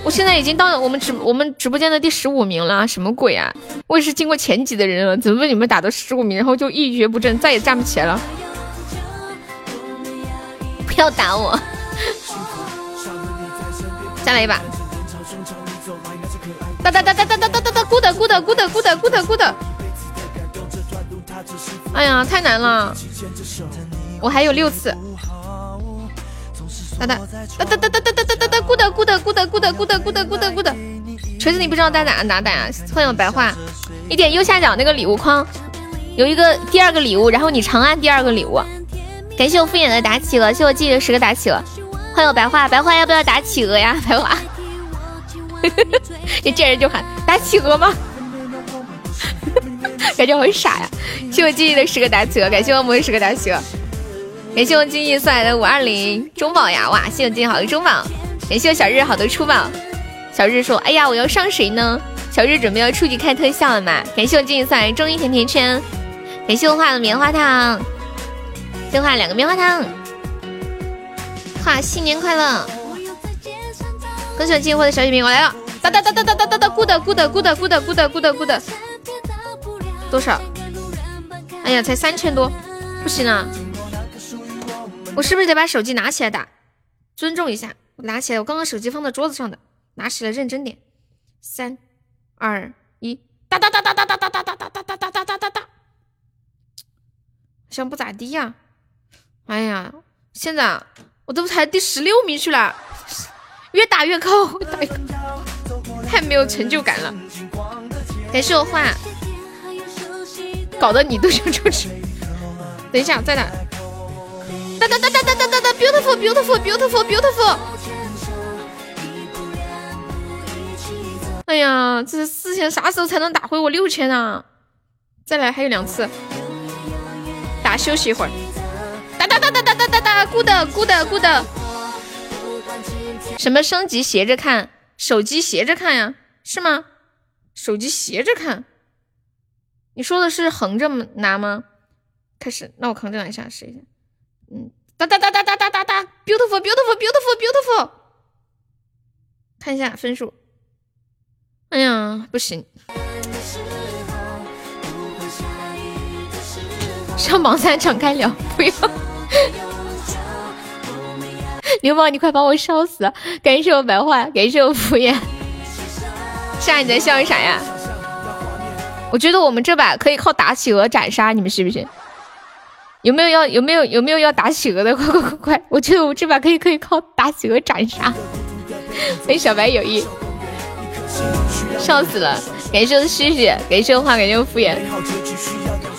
Speaker 1: 我现在已经到了我们直我们直播间的第十五名了，什么鬼啊？我也是经过前几的人了，怎么被你们打到十五名，然后就一蹶不振，再也站不起来了？不要打我！再来一把！哒哒哒哒哒哒哒哒哒，good good good good good good。哎呀，太难了！我还有六次。哒哒哒哒哒哒哒哒哒哒，good good good good good good good good。锤子，你不知道在哪哪打呀？欢迎白话，你点右下角那个礼物框，有一个第二个礼物，然后你长按第二个礼物。感谢我敷衍的打企鹅，谢我记的十个打企鹅。欢迎我白话，白话要不要打企鹅呀？白话，(laughs) 你见人就喊打企鹅吗？(laughs) 感觉好傻呀！谢我记忆的十个打企鹅，感谢我魔十个打企鹅，感谢我记忆送来的五二零中宝呀！哇，谢我记忆好的中宝，感谢我小日好的初宝。小日说：“哎呀，我要上谁呢？”小日准备要出去开特效了嘛？感谢我记忆送来的中医甜甜圈，感谢我画的棉花糖，先画两个棉花糖，画新年快乐！恭喜我记忆获得小血瓶，我来了！哒哒哒哒哒哒哒哒，good good good good good good good。多少？哎呀，才三千多，不行啊！我是不是得把手机拿起来打？尊重一下，我拿起来，我刚刚手机放在桌子上的，拿起来认真点。三、二、一，哒哒哒哒哒哒哒哒哒哒哒哒哒哒哒哒，好像不咋地呀。哎呀，现在我都排第十六名去了，越打越高，太没有成就感了。感谢我画。搞得你都想出去。等一下，再打。哒哒哒哒哒哒哒哒，beautiful beautiful beautiful beautiful。哎呀，这是四千，啥时候才能打回我六千啊？再来，还有两次。打休息一会儿。哒哒哒哒哒哒哒哒，good good good。什么升级斜着看？手机斜着看呀？是吗？手机斜着看。你说的是横着拿吗？开始，那我横着拿一下试一下。嗯，哒哒哒哒哒哒哒哒，beautiful beautiful beautiful beautiful。看一下分数。哎呀，不行。上榜三敞开聊，不要。(laughs) 流氓，你快把我烧死！感谢我白话，感谢我敷衍。夏，你在笑啥呀？我觉得我们这把可以靠打企鹅斩杀，你们信不信？有没有要有没有有没有要打企鹅的？快快快快！我觉得我这把可以可以靠打企鹅斩杀。欢 (laughs) 迎小白有意，笑死了！感谢我的诗诗，感谢我话，感谢我敷衍。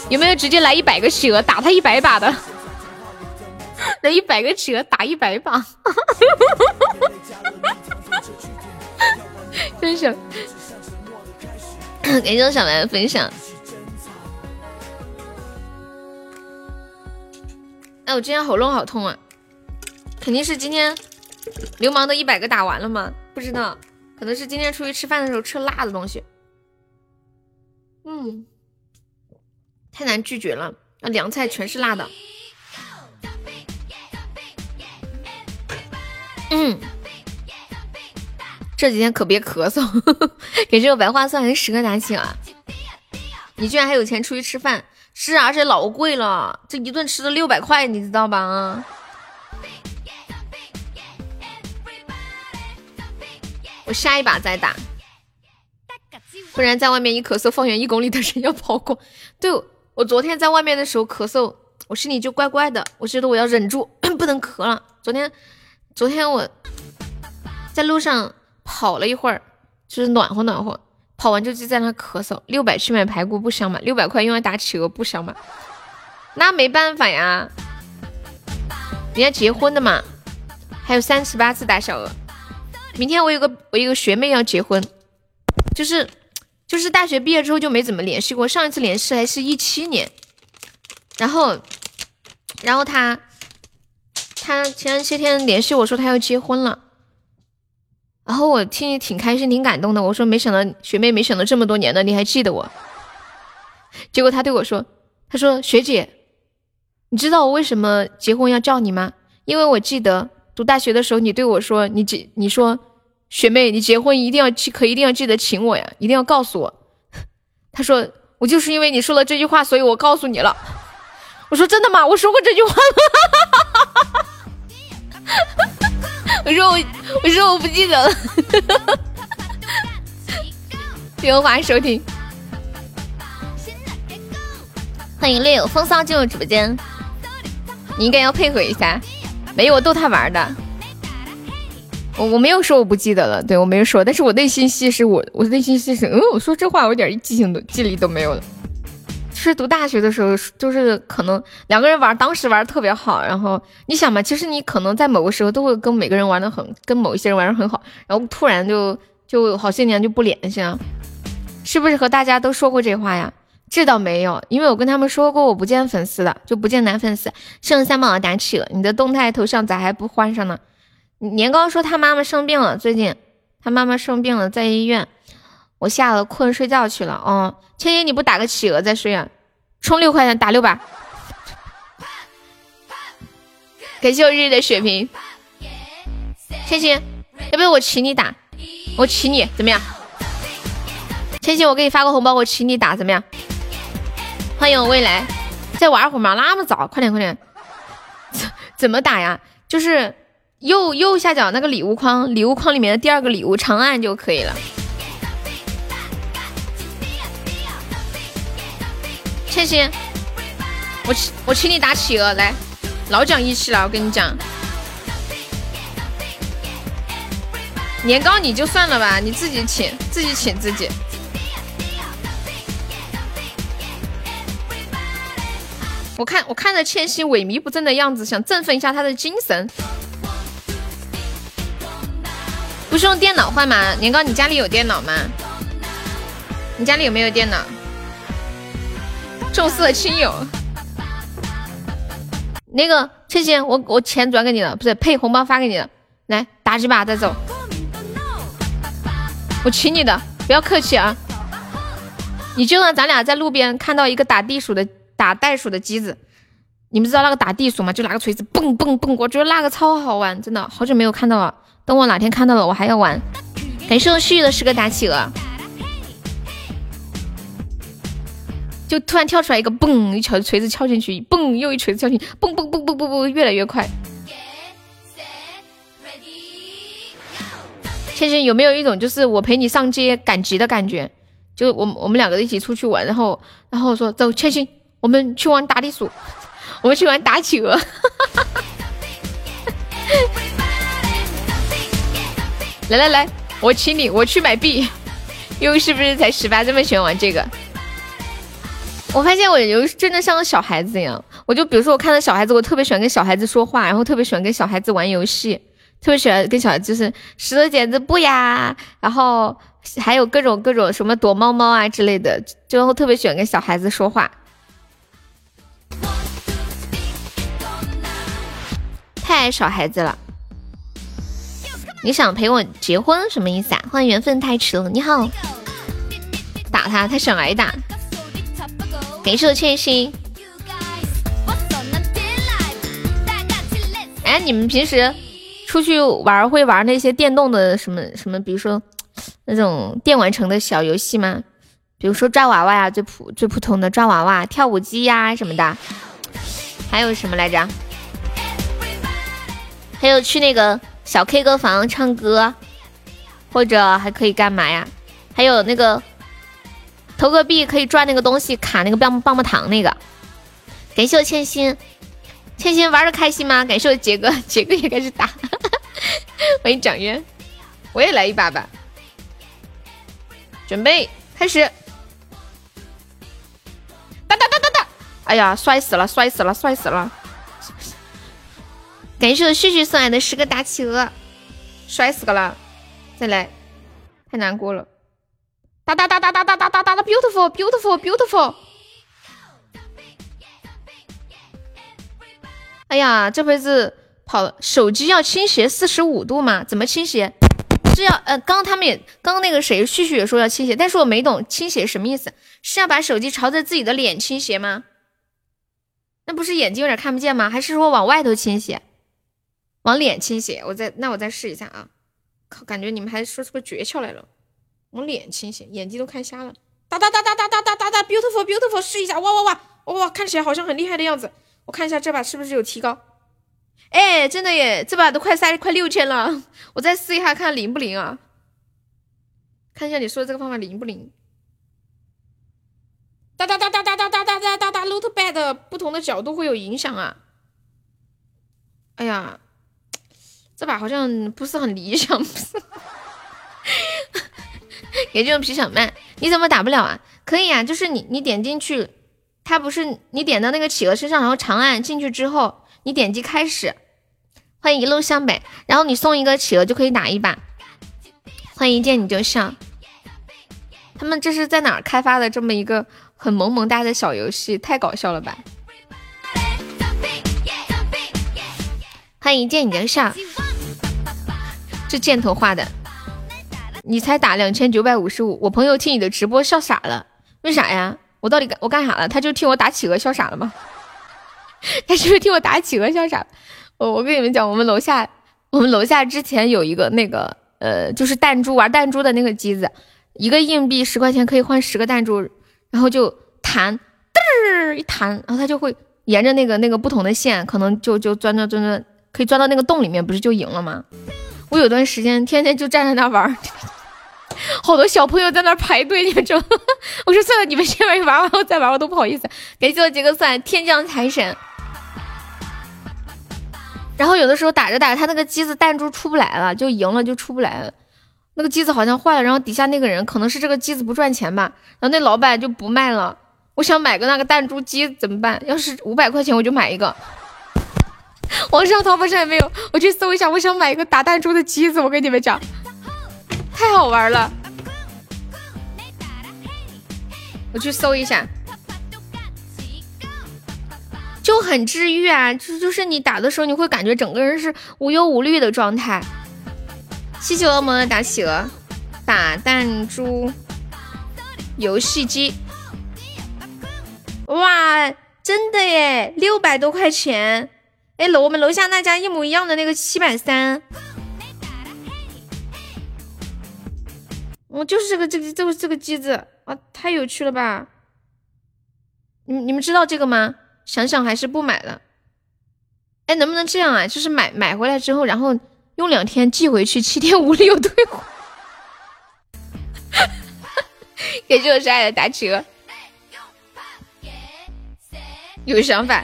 Speaker 1: 有没有直接来一百个企鹅打他一百把的？(laughs) 来一百个企鹅打一百把，(laughs) 真是。感谢我小白的分享。我今天喉咙好痛啊！肯定是今天流氓的一百个打完了吗？不知道，可能是今天出去吃饭的时候吃辣的东西。嗯，太难拒绝了，那凉菜全是辣的。嗯。这几天可别咳嗽，(laughs) 给这个白花蒜人十个打起了。你居然还有钱出去吃饭？是啊，而且老贵了，这一顿吃了六百块，你知道吧？啊！我下一把再打，不然在外面一咳嗽，方圆一公里的人要跑光。对我昨天在外面的时候咳嗽，我心里就怪怪的，我觉得我要忍住，不能咳了。昨天，昨天我在路上。跑了一会儿，就是暖和暖和，跑完就就在那咳嗽。六百去买排骨不香吗？六百块用来打企鹅不香吗？那没办法呀，人家结婚的嘛，还有三十八次打小鹅。明天我有个我有个学妹要结婚，就是就是大学毕业之后就没怎么联系过，上一次联系还是一七年，然后然后她她前些天联系我说她要结婚了，然后我听你挺开心挺感动的，我说没想到学妹没想到这么多年了你还记得我，结果她对我说，她说学姐，你知道我为什么结婚要叫你吗？因为我记得。读大学的时候，你对我说：“你结，你说学妹，你结婚一定要记，可一定要记得请我呀，一定要告诉我。”他说：“我就是因为你说了这句话，所以我告诉你了。”我说：“真的吗？我说过这句话吗？” (laughs) 我说：“我，(laughs) 我说我不记得了。”谢谢欢迎收听，欢迎略有风骚进入直播间，你应该要配合一下。没有，我逗他玩的。我我没有说我不记得了，对我没有说，但是我内心戏是我，我内心戏是，嗯，我说这话我一点记性都记忆力都没有了。是读大学的时候，就是可能两个人玩，当时玩的特别好。然后你想嘛，其实你可能在某个时候都会跟每个人玩的很，跟某一些人玩的很好，然后突然就就好些年就不联系了，是不是和大家都说过这话呀？这倒没有，因为我跟他们说过，我不见粉丝的，就不见男粉丝。剩三毛打起了，你的动态头像咋还不换上呢？年糕说他妈妈生病了，最近他妈妈生病了，在医院。我下了困睡觉去了。哦，千千你不打个企鹅再睡啊？充六块钱打六把。感谢我日日的血瓶。千千，要不要我请你打？我请你怎么样？千千，我给你发个红包，我请你打怎么样？欢迎我未来，再玩会儿吗？那么早，快点快点！怎怎么打呀？就是右右下角那个礼物框，礼物框里面的第二个礼物长按就可以了。千玺，我请我请你打企鹅来，老讲义气了，我跟你讲。年糕你就算了吧，你自己请自己请自己。我看我看着千玺萎靡不振的样子，想振奋一下他的精神。不是用电脑换吗？年糕，你家里有电脑吗？你家里有没有电脑？重色轻友。那个倩倩，我我钱转给你了，不是呸红包发给你了，来打几把再走。我请你的，不要客气啊。你就让咱俩在路边看到一个打地鼠的。打袋鼠的机子，你们知道那个打地鼠吗？就拿个锤子蹦蹦蹦，我觉得那个超好玩，真的好久没有看到了。等我哪天看到了，我还要玩。感谢旭旭的十个打企鹅，就突然跳出来一个蹦，一敲锤子敲进去，蹦又一锤子敲进去，蹦蹦蹦蹦蹦蹦，越来越快。倩倩有没有一种就是我陪你上街赶集的感觉？就我我们两个一起出去玩，然后然后说走，倩倩。我们去玩打地鼠，(laughs) 我们去玩打企鹅。(laughs) 来来来，我请你，我去买币。(laughs) 又是不是才十八，这么喜欢玩这个？我发现我有真的像个小孩子一样。我就比如说，我看到小孩子，我特别喜欢跟小孩子说话，然后特别喜欢跟小孩子玩游戏，特别喜欢跟小孩子就是石头剪子布呀，然后还有各种各种什么躲猫猫啊之类的，就特别喜欢跟小孩子说话。太爱小孩子了，你想陪我结婚什么意思啊？欢迎缘分太迟了，你好，打他，他想挨打。感谢我千心。哎，你们平时出去玩会玩那些电动的什么什么？比如说那种电玩城的小游戏吗？比如说抓娃娃呀，最普最普通的抓娃娃、跳舞机呀什么的。还有什么来着？还有去那个小 K 歌房唱歌，或者还可以干嘛呀？还有那个投个币可以赚那个东西，卡那个棒棒棒糖那个。感谢我千心，千心玩的开心吗？感谢我杰哥，杰哥也开始打。(laughs) 欢迎蒋渊，我也来一把吧。准备开始，哒哒哒哒哒！哎呀，摔死了，摔死了，摔死了！感谢我旭旭送来的十个大企鹅，摔死个了！再来，太难过了。哒哒哒哒哒哒哒哒哒哒，beautiful beautiful beautiful。哎呀，这辈子跑，手机要倾斜四十五度吗？怎么倾斜？是要呃，刚刚他们也，刚刚那个谁，旭旭也说要倾斜，但是我没懂倾斜什么意思，是要把手机朝着自己的脸倾斜吗？那不是眼睛有点看不见吗？还是说往外头倾斜，往脸倾斜？我再那我再试一下啊！靠，感觉你们还说出个诀窍来了，我脸倾斜，眼睛都看瞎了。哒哒哒哒哒哒哒哒哒，beautiful beautiful，试一下，哇哇哇哇哇，看起来好像很厉害的样子。我看一下这把是不是有提高？哎，真的耶，这把都快三快六千了。我再试一下，看灵不灵啊？看一下你说的这个方法灵不灵？哒哒哒哒哒哒哒哒哒哒哒，not bad，不同的角度会有影响啊。哎呀，这把好像不是很理想。给这种皮小曼，你怎么打不了啊？可以啊，就是你你点进去，它不是你点到那个企鹅身上，然后长按进去之后。你点击开始，欢迎一路向北，然后你送一个企鹅就可以打一把。欢迎一见你就笑，他们这是在哪儿开发的这么一个很萌萌哒的小游戏？太搞笑了吧！欢迎一见你就笑，这箭头画的，你才打两千九百五十五，我朋友听你的直播笑傻了，为啥呀？我到底干我干啥了？他就听我打企鹅笑傻了吗？(laughs) 他是不是听我打企鹅笑傻？我我跟你们讲，我们楼下，我们楼下之前有一个那个呃，就是弹珠玩弹珠的那个机子，一个硬币十块钱可以换十个弹珠，然后就弹，嘚儿一弹，然后它就会沿着那个那个不同的线，可能就就钻钻钻钻，可以钻到那个洞里面，不是就赢了吗？我有段时间天天就站在那玩，好多小朋友在那排队，你们知道？我说算了，你们先玩玩完我再玩，我都不好意思。感谢我几个算天降财神。然后有的时候打着打着，他那个机子弹珠出不来了，就赢了就出不来了。那个机子好像坏了，然后底下那个人可能是这个机子不赚钱吧，然后那老板就不卖了。我想买个那个弹珠机怎么办？要是五百块钱我就买一个。(laughs) 网上淘宝上也没有，我去搜一下。我想买一个打弹珠的机子，我跟你们讲，太好玩了。我去搜一下。就很治愈啊，就就是你打的时候，你会感觉整个人是无忧无虑的状态。谢谢恶魔的打企鹅，打弹珠游戏机，哇，真的耶，六百多块钱，哎，楼我们楼下那家一模一样的那个七百三，我就是这个这个这个这个机子啊，太有趣了吧？你你们知道这个吗？想想还是不买了。哎，能不能这样啊？就是买买回来之后，然后用两天寄回去，七天无理由退货。感谢我是爱的打折。有想法，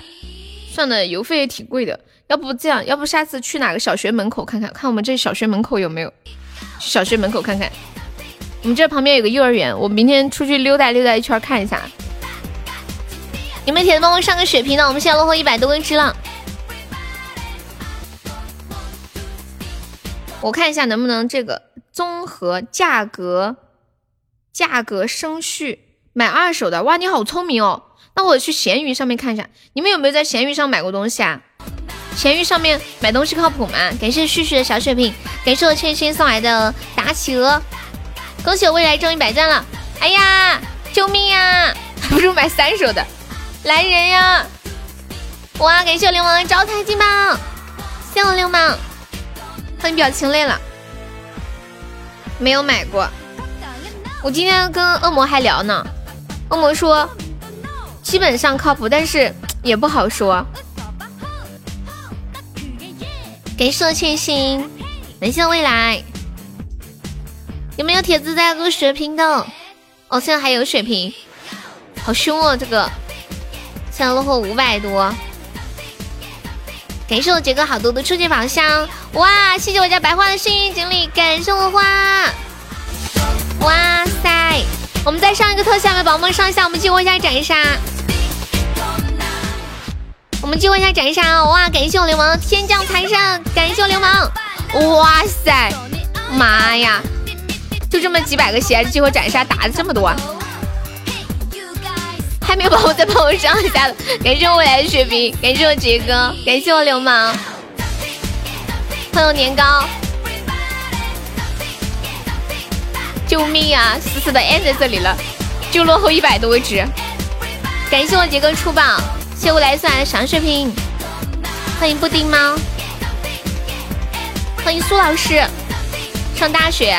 Speaker 1: 算了，邮费也挺贵的。要不这样，要不下次去哪个小学门口看看，看我们这小学门口有没有？去小学门口看看。我们这旁边有个幼儿园，我明天出去溜达溜达一圈看一下。有没有铁子帮我上个血瓶的？我们现在落后一百多根支了。我看一下能不能这个综合价格，价格升序买二手的。哇，你好聪明哦！那我去闲鱼上面看一下，你们有没有在闲鱼上买过东西啊？闲鱼上面买东西靠谱吗？感谢旭旭的小血瓶，感谢我千心送来的大企鹅，恭喜我未来终于百赞了！哎呀，救命呀！(laughs) 不如买三手的。来人呀！哇，感谢我流氓的招财进宝，谢我流氓。看你表情累了，没有买过。我今天跟恶魔还聊呢，恶魔说基本上靠谱，但是 (tsk) 也不好说。感谢我千心，感谢未来。有没有铁子在录血瓶的？哦，现在还有血瓶，好凶哦，这个。现在落后五百多，感谢我杰哥好多的初级宝箱，哇！谢谢我家白花的幸运锦鲤，感谢我花，哇塞！我们再上一个特效，宝宝们上一下，我们激活一下斩杀。我们激活一下斩杀，哇！感谢我流氓天降财神，感谢我流氓，哇塞，妈呀！就这么几百个血，激活斩杀打的这么多，还没有宝宝再帮我上一下，感谢我未来的血瓶，感谢我杰哥，感谢我流氓，欢迎年糕，救命啊！死死的按在这里了，就落后一百多位置，感谢我杰哥出榜，谢我来送来的小血瓶，欢迎布丁猫，欢迎苏老师，上大学。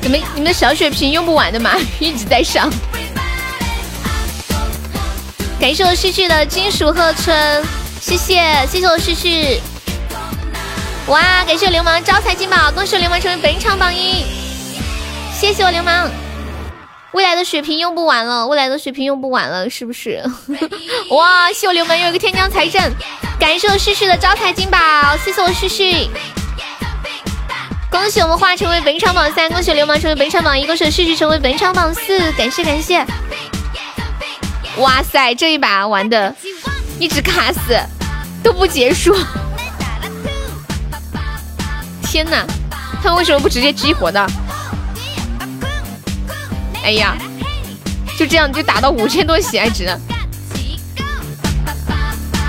Speaker 1: 你们你们的小血瓶用不完的吗？(laughs) 一直在上。感谢我旭旭的金属贺春，谢谢谢谢我旭旭。哇！感谢我流氓招财进宝，恭喜我流氓成为本场榜一。谢谢我流氓。未来的血瓶用不完了，未来的血瓶用不完了，是不是？(laughs) 哇！谢我流氓又一个天降财神，感谢我旭旭的招财进宝，谢谢我旭旭。恭喜我们化成为本场榜三，恭喜流氓成为本场榜一，恭喜旭旭成为本场榜四，感谢感谢！哇塞，这一把玩的一直卡死都不结束，天哪，他们为什么不直接激活的？哎呀，就这样就打到五千多喜爱值了，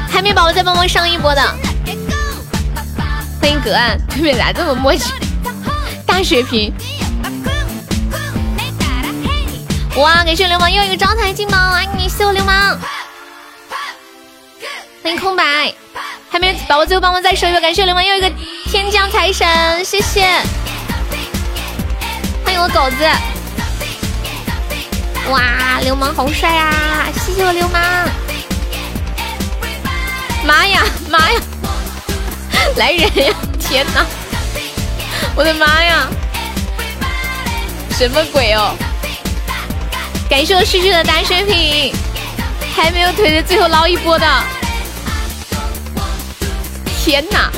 Speaker 1: 海绵宝宝再帮忙上一波的，欢迎隔岸，对面咋这么默契？大血瓶，哇！感谢流氓又一个招财进宝，爱你，谢我流氓。欢迎空白，还没宝宝最后帮忙再收一个，感谢流氓又一个天降财神，谢谢。欢迎我狗子，哇！流氓好帅啊，谢谢我流氓。妈呀妈呀，来人呀！天哪！我的妈呀！什么鬼哦？感谢我旭旭的大血瓶，还没有腿的最后捞一波的。天哪！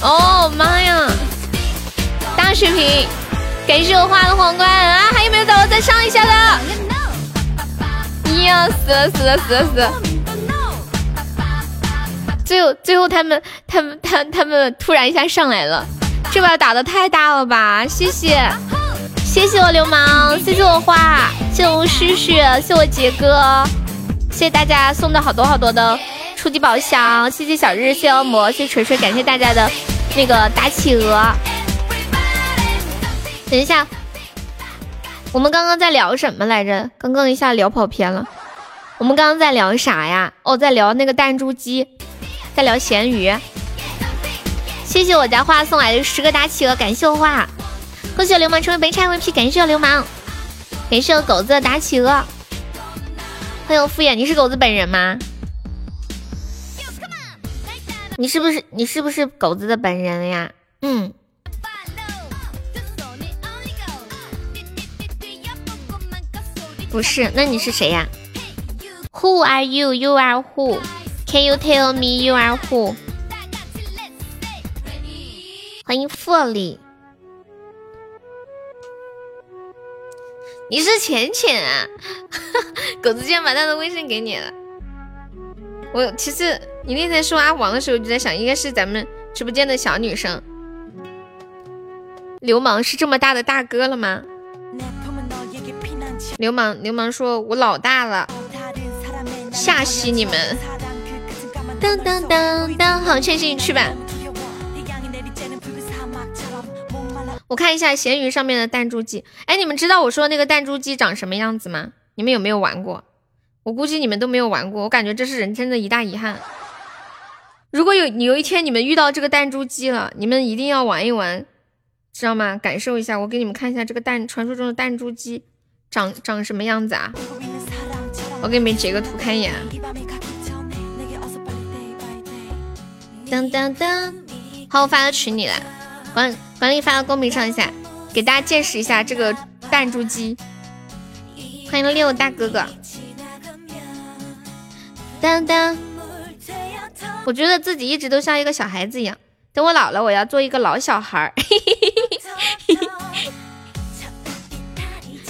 Speaker 1: 哦妈呀！大血瓶，感谢我花的皇冠啊！还有没有宝宝再上一下的？呀，死了死了死了死了！最后最后他们他们他他们突然一下上来了。这把打的太大了吧！谢谢，谢谢我流氓，谢谢我花，谢谢我旭旭，谢谢我杰哥，谢谢大家送的好多好多的初级宝箱，谢谢小日，谢谢恶魔，谢锤锤，感谢大家的那个大企鹅。等一下，我们刚刚在聊什么来着？刚刚一下聊跑偏了。我们刚刚在聊啥呀？哦，在聊那个弹珠机，在聊咸鱼。谢谢我家花送来的十个大企鹅，感谢我花，恭喜我流氓成为本场 MVP，感谢我流氓，感谢我狗子的大企鹅，欢迎敷衍，你是狗子本人吗？你是不是你是不是狗子的本人呀？嗯，不是，那你是谁呀？Who are you? You are who? Can you tell me you are who? 欢迎富里，你是浅浅啊？(laughs) 狗子竟然把他的微信给你了。我其实你那天说阿王的时候，就在想，应该是咱们直播间的小女生。流氓是这么大的大哥了吗？流氓流氓说：“我老大了，吓死你们！”当当当当，好，千玺你去吧。我看一下闲鱼上面的弹珠机，哎，你们知道我说那个弹珠机长什么样子吗？你们有没有玩过？我估计你们都没有玩过，我感觉这是人生的一大遗憾。如果有有一天你们遇到这个弹珠机了，你们一定要玩一玩，知道吗？感受一下，我给你们看一下这个弹传说中的弹珠机长长什么样子啊？我给你们截个图看一眼。当当当，好，我发到群里了，关。管理发到公屏上一下，给大家见识一下这个弹珠机。欢迎六大哥哥。当当，我觉得自己一直都像一个小孩子一样。等我老了，我要做一个老小孩儿。(laughs)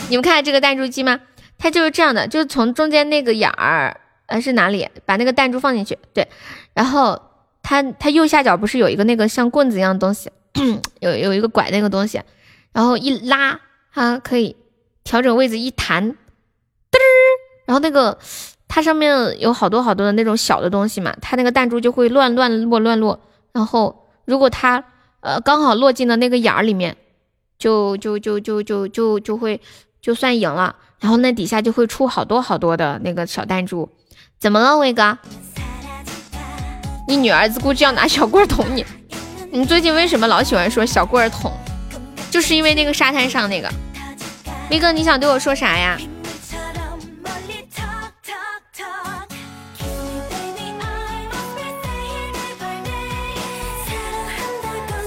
Speaker 1: 你们看这个弹珠机吗？它就是这样的，就是从中间那个眼儿呃是哪里？把那个弹珠放进去，对，然后它它右下角不是有一个那个像棍子一样的东西，(clears throat) 有有一个拐那个东西，然后一拉它可以调整位置，一弹，嘚儿，然后那个它上面有好多好多的那种小的东西嘛，它那个弹珠就会乱乱落乱落，然后如果它呃刚好落进了那个眼儿里面，就就就就就就就会就算赢了。然后那底下就会出好多好多的那个小弹珠，怎么了，威哥？你女儿子估计要拿小棍儿捅你。你最近为什么老喜欢说小棍儿捅？就是因为那个沙滩上那个。威哥，你想对我说啥呀？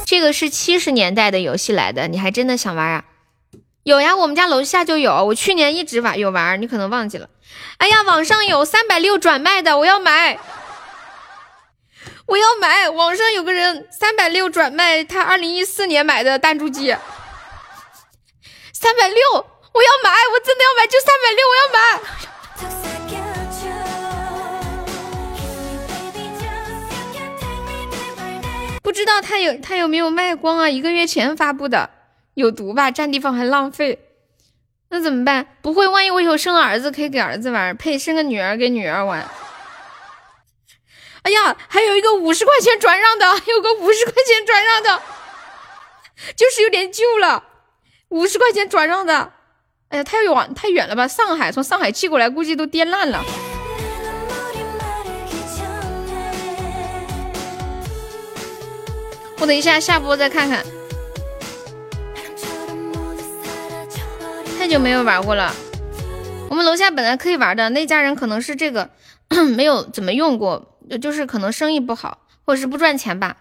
Speaker 1: 这个是七十年代的游戏来的，你还真的想玩啊？有呀，我们家楼下就有。我去年一直玩有玩，你可能忘记了。哎呀，网上有三百六转卖的，我要买，(laughs) 我要买。网上有个人三百六转卖他二零一四年买的弹珠机，三百六，我要买，我真的要买，就三百六，我要买。不知道他有他有没有卖光啊？一个月前发布的。有毒吧，占地方还浪费，那怎么办？不会，万一我以后生儿子，可以给儿子玩，配生个女儿给女儿玩。哎呀，还有一个五十块钱转让的，有个五十块钱转让的，就是有点旧了，五十块钱转让的。哎呀，太远太远了吧？上海，从上海寄过来，估计都颠烂了。我等一下下播再看看。太久没有玩过了，我们楼下本来可以玩的那家人可能是这个 (clears throat) 没有怎么用过，就是可能生意不好，或者是不赚钱吧，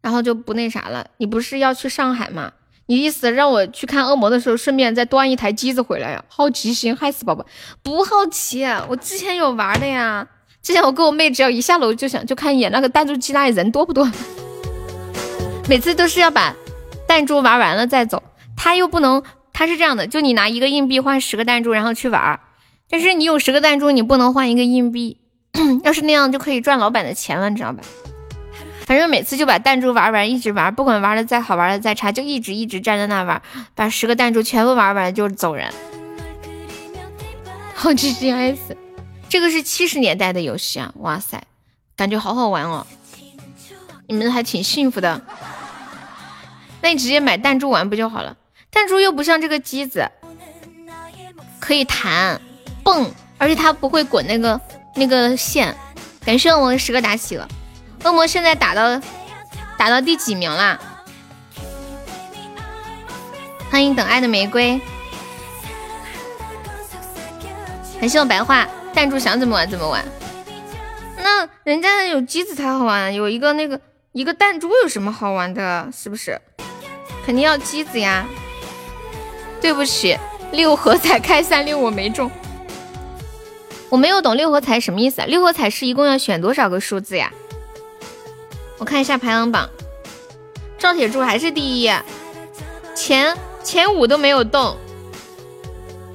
Speaker 1: 然后就不那啥了。你不是要去上海吗？你意思让我去看恶魔的时候，顺便再端一台机子回来呀？好奇心害死宝宝，不好奇，我之前有玩的呀。之前我跟我妹只要一下楼就想就看一眼那个弹珠机那里人多不多，每次都是要把弹珠玩完了再走，他又不能。他是这样的，就你拿一个硬币换十个弹珠，然后去玩儿。但是你有十个弹珠，你不能换一个硬币。(clears throat) 要是那样，就可以赚老板的钱了，你知道吧？反正每次就把弹珠玩完，一直玩，不管玩的再好，玩的再差，就一直一直站在那玩，把十个弹珠全部玩完就走人。(laughs) 好 G G S，这个是七十年代的游戏啊！哇塞，感觉好好玩哦！你们还挺幸福的。那你直接买弹珠玩不就好了？弹珠又不像这个机子，可以弹蹦，而且它不会滚那个那个线。感谢恶魔十个打起了，恶魔现在打到打到第几名啦？欢迎等爱的玫瑰，感谢我白话弹珠想怎么玩怎么玩。那人家有机子才好玩，有一个那个一个弹珠有什么好玩的？是不是？肯定要机子呀。对不起，六合彩开三六我没中，我没有懂六合彩什么意思啊？六合彩是一共要选多少个数字呀？我看一下排行榜，赵铁柱还是第一，前前五都没有动，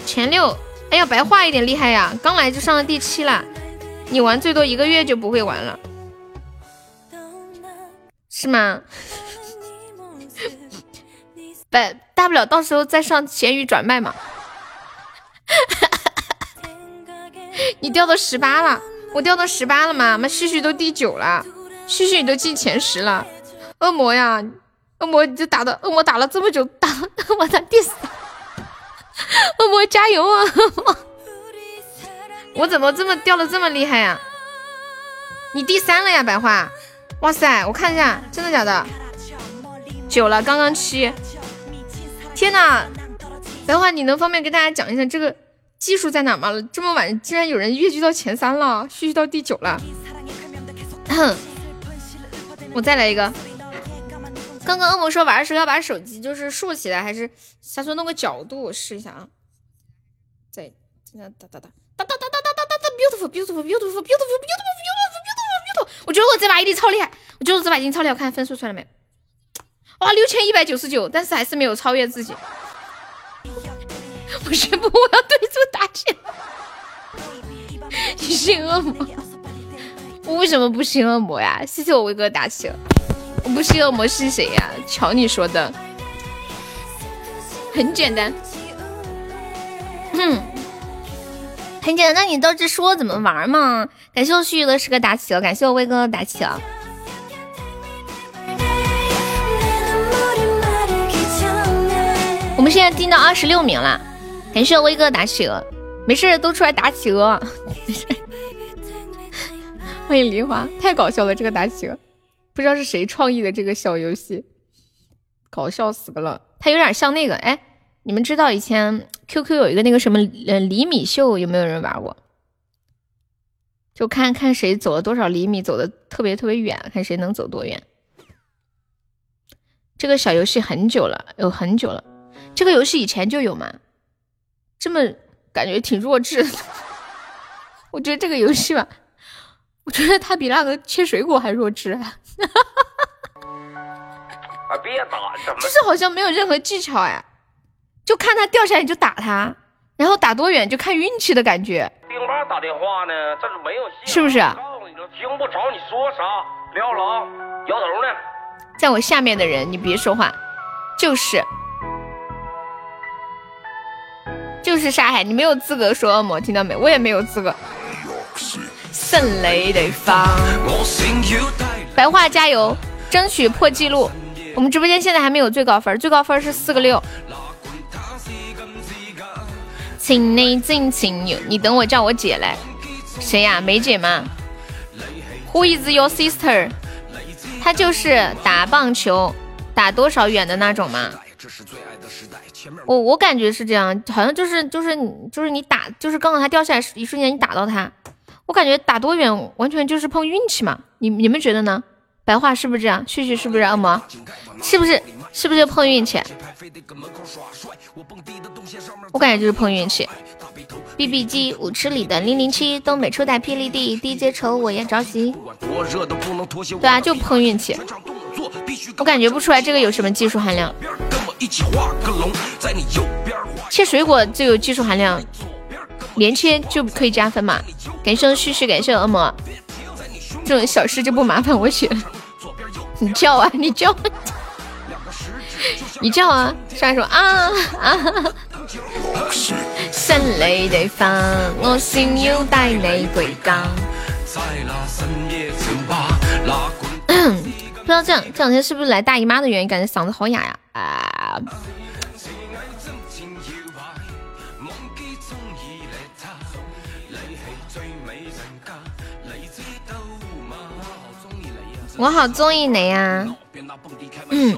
Speaker 1: 前六，哎呀，白话一点厉害呀，刚来就上了第七了，你玩最多一个月就不会玩了，是吗？百大不了到时候再上咸鱼转卖嘛。(laughs) 你掉到十八了，我掉到十八了吗？妈，旭旭都第九了，旭旭你都进前十了。恶魔呀，恶魔就打的，恶魔打了这么久，打恶魔的第三。恶魔加油啊！我怎么这么掉的这么厉害呀？你第三了呀，白花。哇塞，我看一下，真的假的？九了，刚刚七。天呐，白话，你能方便跟大家讲一下这个技术在哪吗？这么晚竟然有人跃居到前三了，旭旭到第九了。(coughs) 我再来一个。刚刚恶魔说玩的时候要把手机就是竖起来，还是他说弄个角度，试一下啊。在那哒哒哒哒哒哒哒哒哒哒，beautiful beautiful beautiful beautiful beautiful beautiful beautiful beautiful。我觉得我这把一定超厉害，我觉得我这把一定超厉害，我看分数出来没？哇，六千一百九十九，但是还是没有超越自己。我宣布我要退出大剑。(laughs) 你是恶魔？我为什么不是恶魔呀？谢谢我威哥打气了。我不是恶魔是谁呀？瞧你说的，很简单。哼，很简单。那你倒是说怎么玩嘛？感谢我旭旭的十个打起了，感谢我威哥打起了。我们现在进到二十六名了，感谢威哥打企鹅，没事都出来打企鹅。(laughs) 欢迎梨花，太搞笑了这个打企鹅，不知道是谁创意的这个小游戏，搞笑死了。它有点像那个，哎，你们知道以前 QQ 有一个那个什么呃厘米秀，有没有人玩过？就看看谁走了多少厘米，走的特别特别远，看谁能走多远。这个小游戏很久了，有很久了。这个游戏以前就有吗？这么感觉挺弱智。(laughs) 我觉得这个游戏吧，我觉得它比那个切水果还弱智。啊！别打，就是好像没有任何技巧哎，就看他掉下来你就打他，然后打多远就看运气的感觉。丁妈打电话呢，这是没有是不是？告诉你了，听不着你说啥，撂了，摇头呢。在我下面的人，你别说话，就是。就是沙海，你没有资格说恶魔，听到没？我也没有资格。圣雷得放，白话加油，争取破纪录。我们直播间现在还没有最高分，最高分是四个六。请你尽情有，你等我叫我姐来。谁呀？梅姐吗？Who is your sister？她就是打棒球，打多少远的那种吗？我我感觉是这样，好像就是就是就是你打，就是刚刚他掉下来一瞬间你打到他，我感觉打多远完全就是碰运气嘛。你你们觉得呢？白话是不是这样？旭旭是不是恶魔？是不是是不是碰运气？我感觉就是碰运气。B B G 舞池里的零零七，东北初代霹雳弟 DJ 丑我也着急。对啊，就碰运气。我感觉不出来这个有什么技术含量。切水果就有技术含量，连切就可以加分嘛？感谢旭旭，感谢恶魔，这种小事就不麻烦我写。你叫啊，你叫，你叫啊！上来说啊啊！心里地方，我心要带你回家。不知道这两这两天是不是来大姨妈的原因，感觉嗓子好哑呀啊！我好中意你呀！嗯，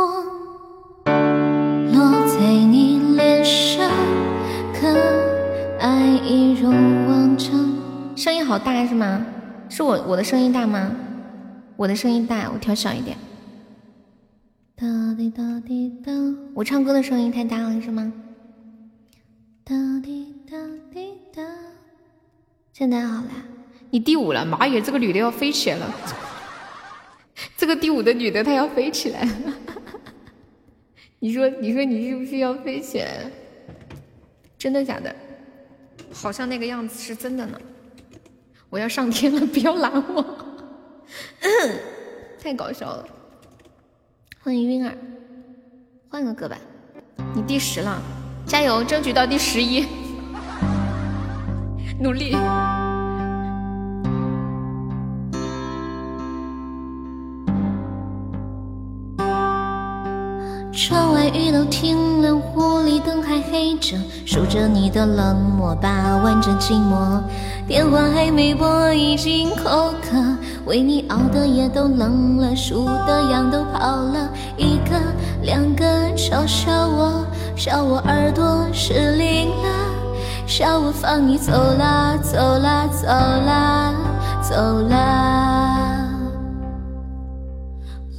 Speaker 1: 光。落在你脸上，可爱一如往常。声音好大是吗？是我我的声音大吗？我的声音大，我调小一点。哒滴哒滴哒，我唱歌的声音太大了是吗？哒滴哒滴哒，现在好了。你第五了，妈耶，这个女的要飞起来了。这个第五的女的她要飞起来。你说，你说你是不是要飞起来？真的假的？好像那个样子是真的呢。我要上天了，不要拦我！(laughs) 太搞笑了。欢迎晕儿，换个歌吧。你第十了，加油，争取到第十一，(laughs) 努力。窗外雨都停了，屋里灯还黑着，数着你的冷漠，把玩着寂寞。电话还没拨，已经口渴，为你熬的夜都冷了，数的羊都跑了，一个两个嘲笑我，笑我耳朵失灵了，笑我放你走啦走啦走啦走啦。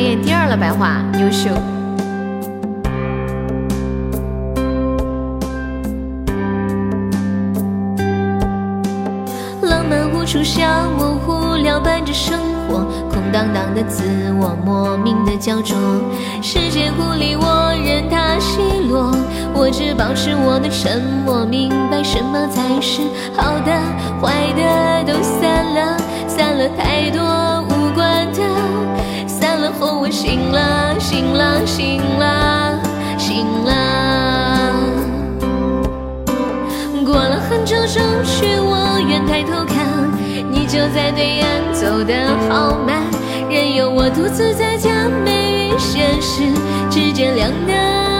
Speaker 2: 马野第二了，白话优秀。
Speaker 1: 浪漫无处消磨，无聊伴着生活，空荡荡的自我，莫名的焦灼。世界孤立我，任它奚落，我只保持我的沉默，明白什么才是好的，坏的都散了，散了太多。醒了，醒了，醒了，醒了。过了很久，终于我愿抬头看，你就在对岸，走得好慢，任由我独自在假寐与现实之间两难。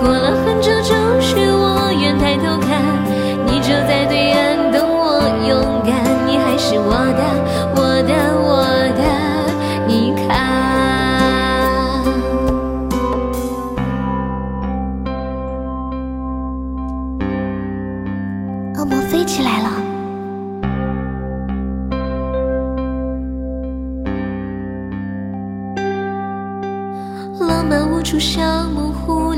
Speaker 1: 过了很久，终于我愿抬头看，你就在对岸，等我勇敢，你还是我的，我的。我的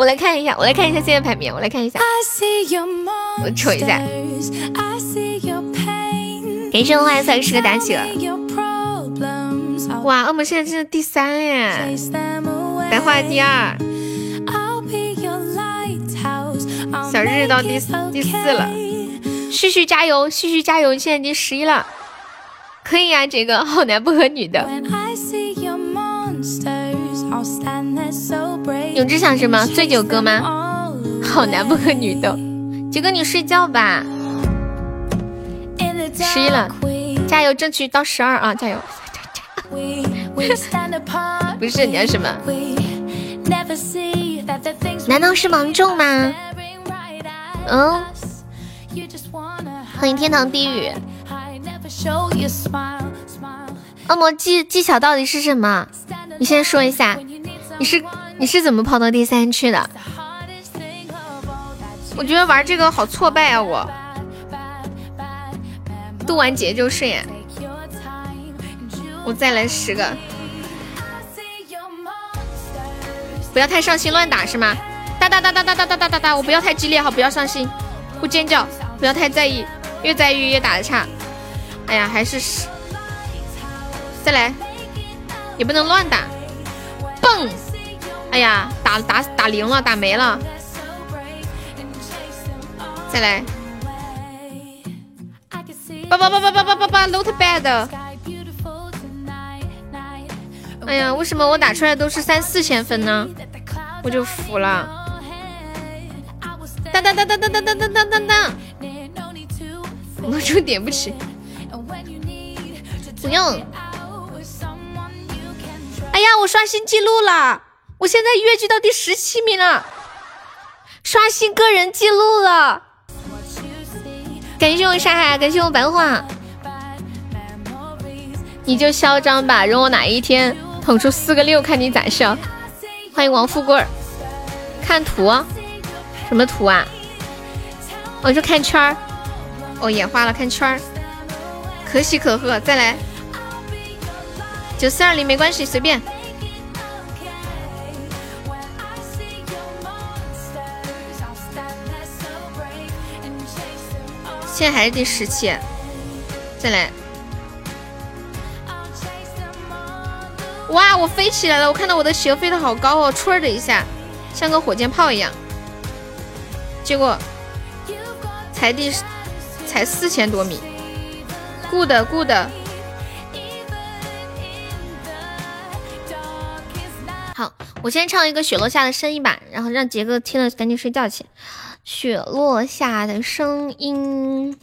Speaker 2: 我来看一下，我来看一下现在排名，我来看一下，我瞅一下。感谢我欢迎彩十个打起了，哇，恶魔现在是第三耶，白话第二，小日到第第四了，旭旭加油，旭旭加油，现在第十一了，可以呀，这个好男不和女的。永志想什么？醉酒歌吗？好男不和女斗。杰哥，你睡觉吧。十一了，加油，争取到十二啊！加油！(laughs) 不是你要什么？难道是芒种吗？嗯。欢迎天堂地狱。恶魔技技巧到底是什么？你先说一下。你是你是怎么跑到第三去的？我觉得玩这个好挫败啊！我渡完劫就睡。我再来十个，不要太伤心乱打是吗？
Speaker 3: 哒哒哒哒哒哒哒哒哒哒，我不要太激烈哈，不要伤心，不尖叫，不要太在意，越在意越打的差。哎呀，还是再来，也不能乱打，蹦！哎呀，打打打零了，打没了，再来，叭叭叭叭叭叭叭叭，not bad。哎呀，为什么我打出来都是三四千分呢？我就服了。当当当当当当当当当当当，我就点不起。不用。哎呀，我刷新记录了，我现在跃居到第十七名了，刷新个人记录了。感谢我沙海，感谢我白话。你就嚣张吧，容我哪一天捅出四个六，看你咋笑。欢迎王富贵儿，看图，什么图啊？我就看圈儿。哦，眼花了，看圈儿，可喜可贺。再来，九四二零没关系，随便。现在还是第十期，再来。哇，我飞起来了！我看到我的企鹅飞得好高哦，唰的一下，像个火箭炮一样。结果才第才四千多米，good good。好，我先唱一个雪落下的声音吧，然后让杰哥听了赶紧睡觉去。雪落下的声音。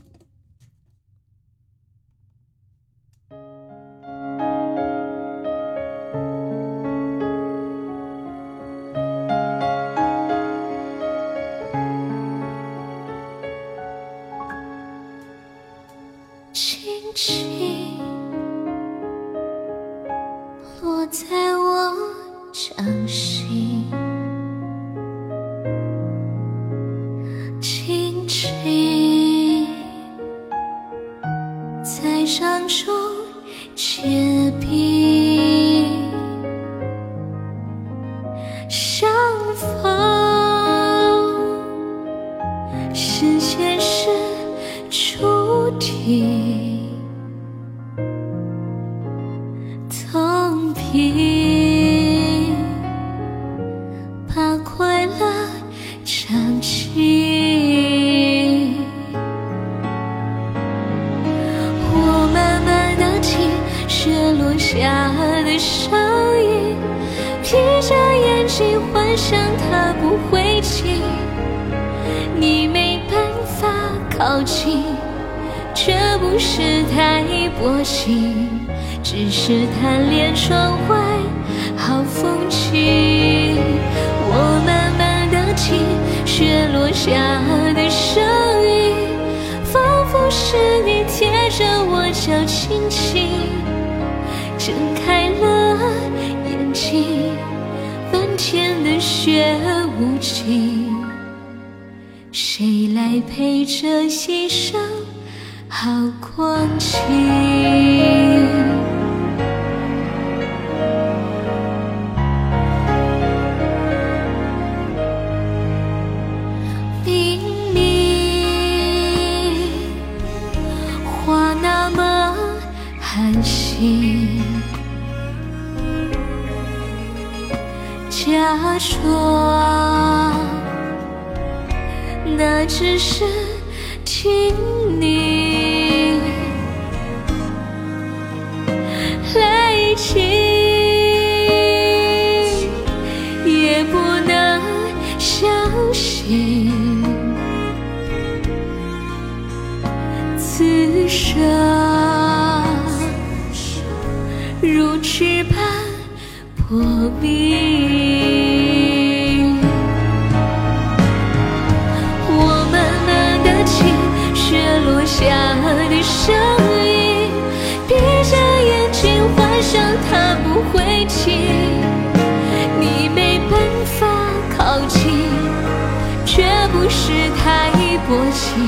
Speaker 3: 薄情，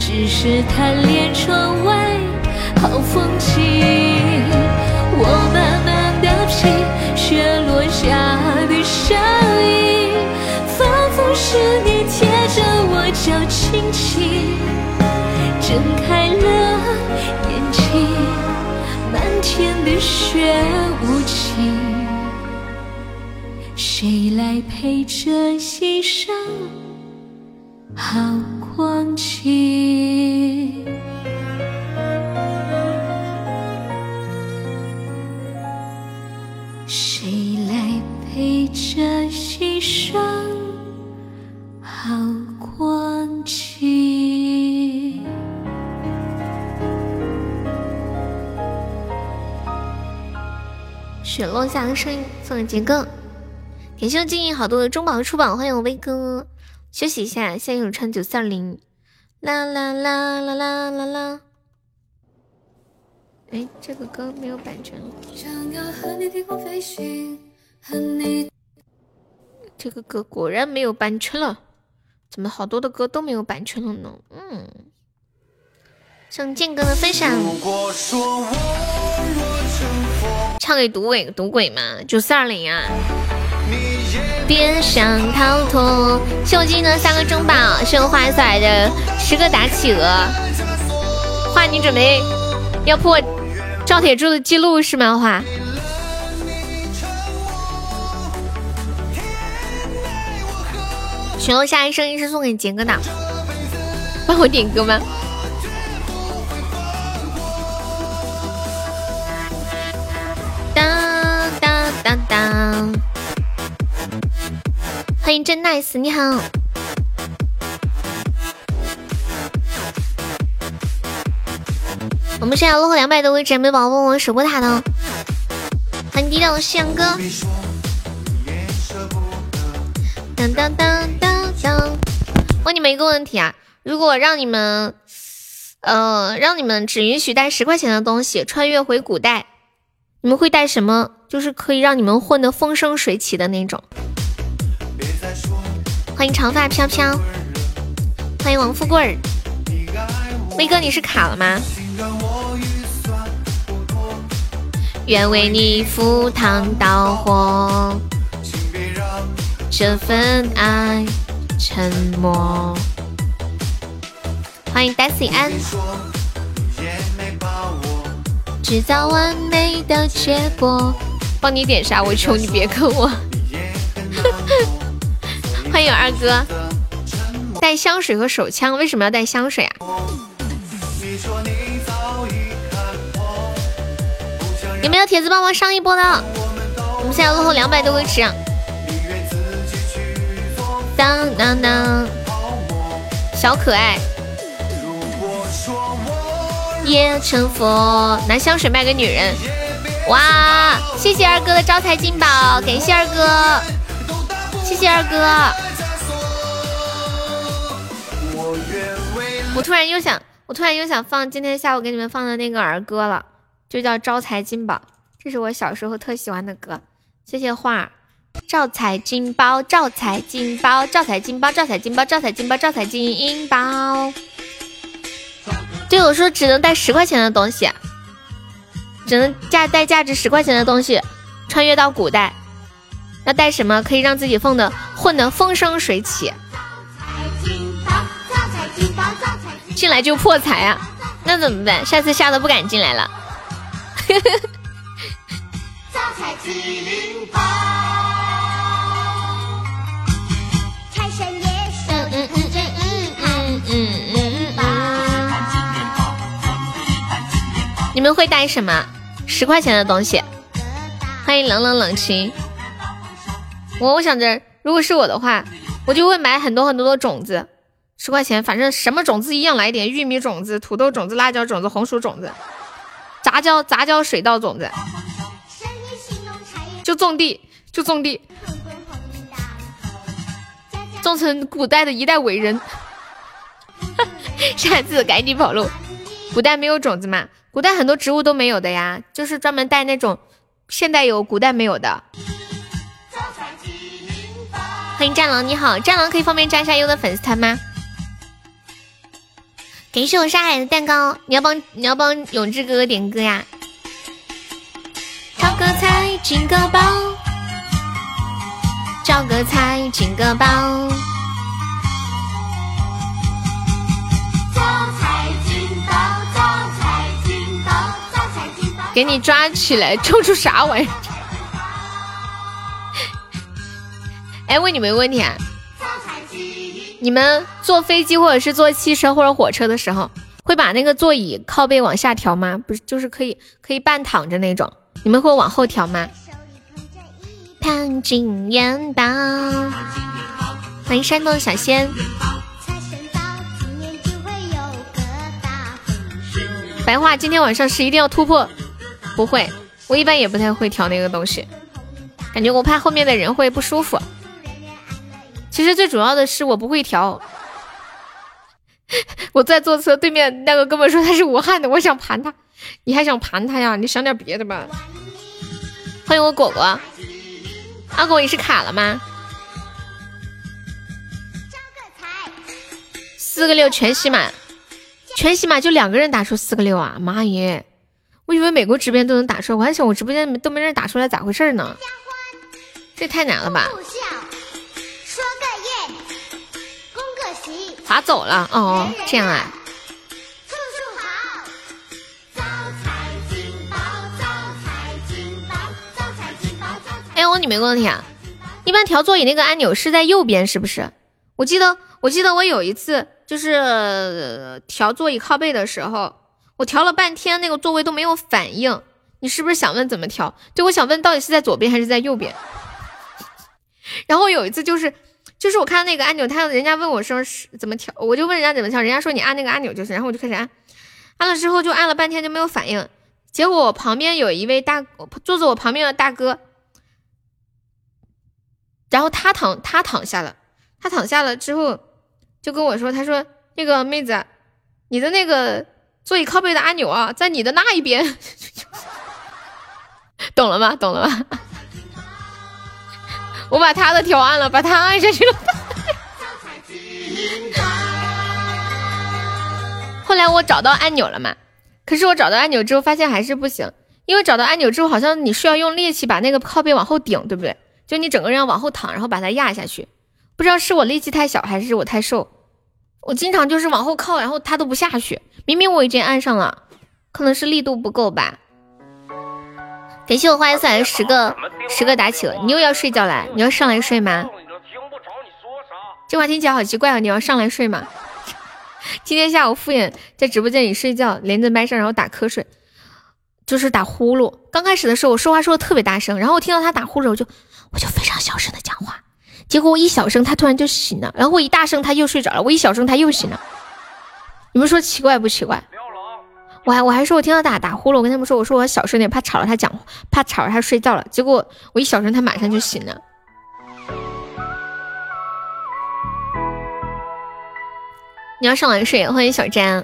Speaker 3: 只是贪恋窗外好风景。我慢慢的品，雪落下的声音，仿佛是你贴着我脚轻轻睁开了眼睛。漫天的雪无情，谁来陪这一生？好。光景？
Speaker 2: 谁来陪着心上好光景？
Speaker 1: 雪落下的声音送给杰哥，感谢我静怡好多的中宝出宝，欢迎我威哥，休息一下，现在有唱九四二零，啦啦啦啦啦啦啦。哎，这个歌没有版权。这个歌果然没有版权了，怎么好多的歌都没有版权了呢？嗯，向剑哥的分享。唱给赌鬼赌鬼嘛，九四二零啊！别想逃脱。谢我金的三个中宝，谢我花下来的十个打企鹅。花，你准备要破赵铁柱的记录是吗？花。雪落下一声音是送给杰哥的，帮我点歌吗？当当当当！欢迎真 nice，你好。我们现在落后两百多位姐妹宝宝问，我守过塔的。欢迎低调的夕阳哥。当当当当当！问你们一个问题啊，如果让你们，呃，让你们只允许带十块钱的东西，穿越回古代。你们会带什么？就是可以让你们混得风生水起的那种。欢迎长发飘飘，欢迎王富贵儿。威哥，你是卡了吗？愿为你赴汤蹈火，这份爱沉默。欢迎 Daisy 安。制造完美的结果，帮你点啥？我求你别坑我。欢迎二哥，带香水和手枪，为什么要带香水啊？有没有铁子帮忙上一波的？我们现在落后两百多个池。当当当，小可爱。也成佛，拿香水卖给女人，哇！谢谢二哥的招财进宝，感谢二哥，谢谢二哥。我突然又想，我突然又想放今天下午给你们放的那个儿歌了，就叫招财进宝，这是我小时候特喜欢的歌。谢谢画，招财进宝，招财进宝，招财进宝，招财进宝，招财进宝，招财进宝。对我说，只能带十块钱的东西，只能价带价值十块钱的东西，穿越到古代，要带什么可以让自己混的混的风生水起？进来就破财啊？那怎么办？下次吓得不敢进来了。你们会带什么？十块钱的东西。欢迎冷冷冷清。我我想着，如果是我的话，我就会买很多很多的种子。十块钱，反正什么种子一样来点，玉米种子、土豆种子、辣椒种子、红薯种子、杂交杂交水稻种子，就种地，就种地，种成古代的一代伟人。(laughs) 下次赶紧跑路。古代没有种子嘛？古代很多植物都没有的呀，就是专门带那种现代有、古代没有的。欢迎战狼，你好，战狼可以方便加一下优的粉丝团吗？感谢我沙海的蛋糕，你要帮你要帮永志哥哥点歌呀。招个财进个宝，招个财进个宝。给你抓起来，抽出啥玩意儿？(laughs) 哎，问你们个问题啊，你们坐飞机或者是坐汽车或者火车的时候，会把那个座椅靠背往下调吗？不是，就是可以可以半躺着那种，你们会往后调吗？烫金元宝，欢迎山东的小仙。白话，今天晚上是一定要突破。不会，我一般也不太会调那个东西，感觉我怕后面的人会不舒服。其实最主要的是我不会调。(laughs) 我在坐车，对面那个哥们说他是武汉的，我想盘他，你还想盘他呀？你想点别的吧。欢迎我果果。阿果，你是卡了吗？四个六全洗满，全洗满就两个人打出四个六啊！妈耶，我以为美国直播间都能打出来，我还想我直播间都没人打出来，咋回事呢？这太难了吧！划走了哦，这样啊。哎，我问你们个问题啊，一般调座椅那个按钮是在右边是不是？我记得，我记得我有一次就是调座椅靠背的时候，我调了半天那个座位都没有反应。你是不是想问怎么调？对，我想问到底是在左边还是在右边？然后有一次就是，就是我看那个按钮，他人家问我说是怎么调，我就问人家怎么调，人家说你按那个按钮就是，然后我就开始按，按了之后就按了半天就没有反应。结果我旁边有一位大坐在我旁边的大哥。然后他躺，他躺下了，他躺下了之后，就跟我说：“他说那个妹子，你的那个座椅靠背的按钮啊，在你的那一边，(laughs) 懂了吗？懂了吗？我把他的调暗了，把他按下去了。(laughs) 后来我找到按钮了嘛？可是我找到按钮之后，发现还是不行，因为找到按钮之后，好像你需要用力气把那个靠背往后顶，对不对？”就你整个人要往后躺，然后把它压下去，不知道是我力气太小还是我太瘦，我经常就是往后靠，然后它都不下去。明明我已经按上了，可能是力度不够吧。感谢我花颜色来十个十个打起了，你又要睡觉了？你要上来睡吗？这话听起来好奇怪啊！你要上来睡吗？(laughs) 今天下午敷衍在直播间里睡觉，连着麦上，然后打瞌睡，就是打呼噜。刚开始的时候我说话说的特别大声，然后我听到他打呼噜我就。我就非常小声的讲话，结果我一小声，他突然就醒了，然后我一大声，他又睡着了，我一小声，他又醒了。你们说奇怪不奇怪？我还我还说我听到打打呼噜，我跟他们说，我说我小声点，怕吵了他讲，怕吵了他睡觉了。结果我一小声，他马上就醒了。你要上来睡，欢迎小詹。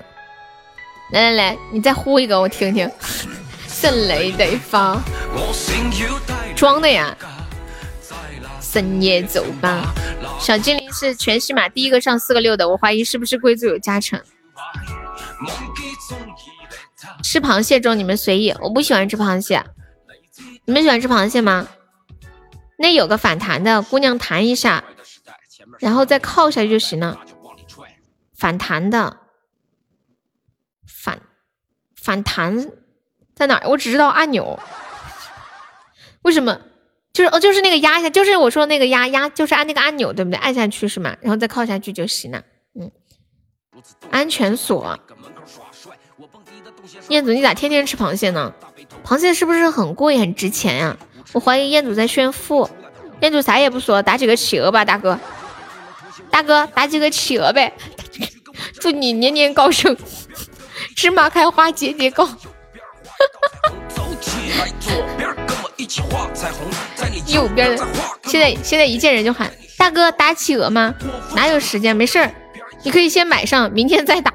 Speaker 1: 来来来，你再呼一个我听听。圣雷得发，装的呀。深夜走吧，小精灵是全喜马第一个上四个六的，我怀疑是不是贵族有加成。吃螃蟹中你们随意，我不喜欢吃螃蟹，你们喜欢吃螃蟹吗？那有个反弹的，姑娘弹一下，然后再靠下去就行了。反弹的，反反弹在哪？我只知道按钮，为什么？就是哦，就是那个压一下，就是我说那个压压，就是按那个按钮，对不对？按下去是吗？然后再靠下去就行了。嗯，安全锁。彦祖，你咋天天吃螃蟹呢？螃蟹是不是很贵很值钱呀？我怀疑彦祖在炫富。彦祖啥也不说，打几个企鹅吧，大哥。大哥，打几个企鹅呗。(laughs) 祝你年年高升，芝麻开花节节高。(laughs) 右边的，现在现在一见人就喊大哥打企鹅吗？哪有时间？没事儿，你可以先买上，明天再打。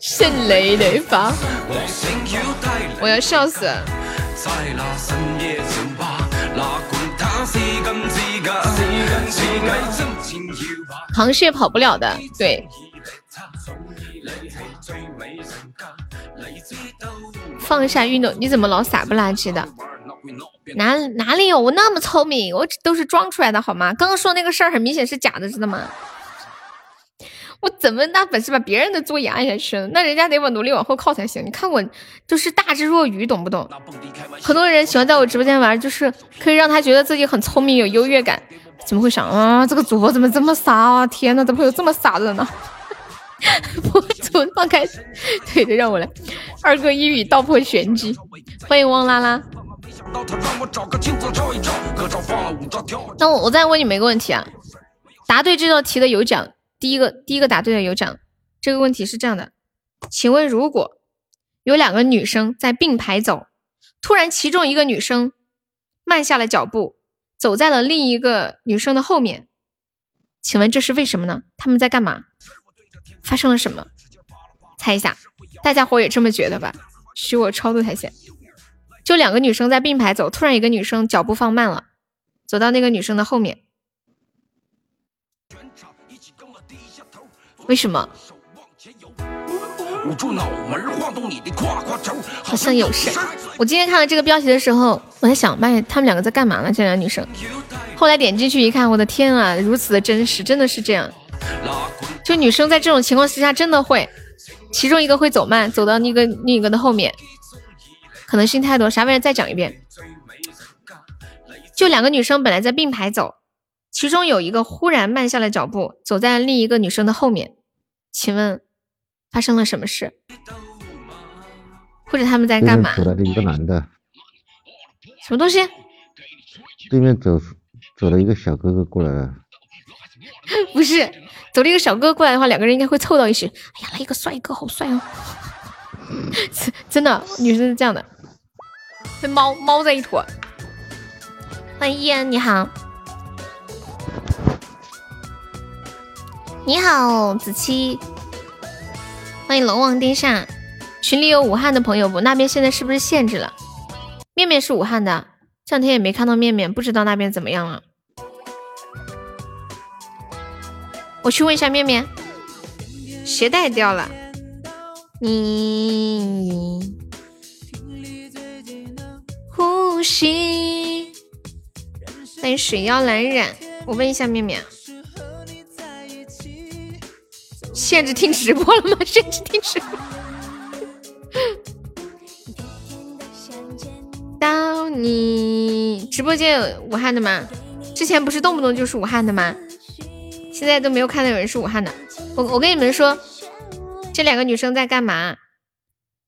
Speaker 1: 迅雷雷发，我要笑死。螃蟹跑不了的，对。放下运动，你怎么老傻不拉几的？哪哪里有我那么聪明？我都是装出来的好吗？刚刚说那个事儿很明显是假的，知道吗？我怎么那本事把别人的座椅按下去呢？那人家得往努力往后靠才行。你看我就是大智若愚，懂不懂？很多人喜欢在我直播间玩，就是可以让他觉得自己很聪明，有优越感。怎么会想啊？这个主播怎么这么傻啊？天呐，怎么会有这么傻的人呢？博主放开对的，让我来。二哥一语道破玄机，欢迎汪拉拉。那我我再问你们一个问题啊，答对这道题的有奖。第一个第一个答对的有奖。这个问题是这样的，请问如果有两个女生在并排走，突然其中一个女生慢下了脚步，走在了另一个女生的后面，请问这是为什么呢？他们在干嘛？发生了什么？猜一下，大家伙也这么觉得吧？许我超度才行。就两个女生在并排走，突然一个女生脚步放慢了，走到那个女生的后面。为什么？好像有事。我今天看到这个标题的时候，我在想，妈呀，他们两个在干嘛呢？这两个女生。(laughs) 后来点进去一看，我的天啊，如此的真实，真的是这样。就女生在这种情况之下，真的会，其中一个会走慢，走到那个另一个的后面，可能性太多。啥玩意？再讲一遍。就两个女生本来在并排走，其中有一个忽然慢下了脚步，走在另一个女生的后面。请问发生了什么事？或者他们在干嘛？
Speaker 4: 走来的一个男的。
Speaker 1: 什么东西？
Speaker 4: 对面走走了一个小哥哥过来了。(laughs)
Speaker 1: 不是，走了一个小哥过来的话，两个人应该会凑到一起。哎呀，来一个帅哥，好帅哦！(laughs) 真的，女生是这样的，跟猫猫在一坨。欢迎依然，你好。你好，子期，欢迎龙王殿下。群里有武汉的朋友不？那边现在是不是限制了？面面是武汉的，这两天也没看到面面，不知道那边怎么样了。我去问一下面面，鞋带掉了。你呼吸。欢迎水妖蓝染，我问一下面面。限制听直播了吗？(laughs) 限制听直播。到你直播间有武汉的吗？之前不是动不动就是武汉的吗？现在都没有看到有人是武汉的。我我跟你们说，这两个女生在干嘛？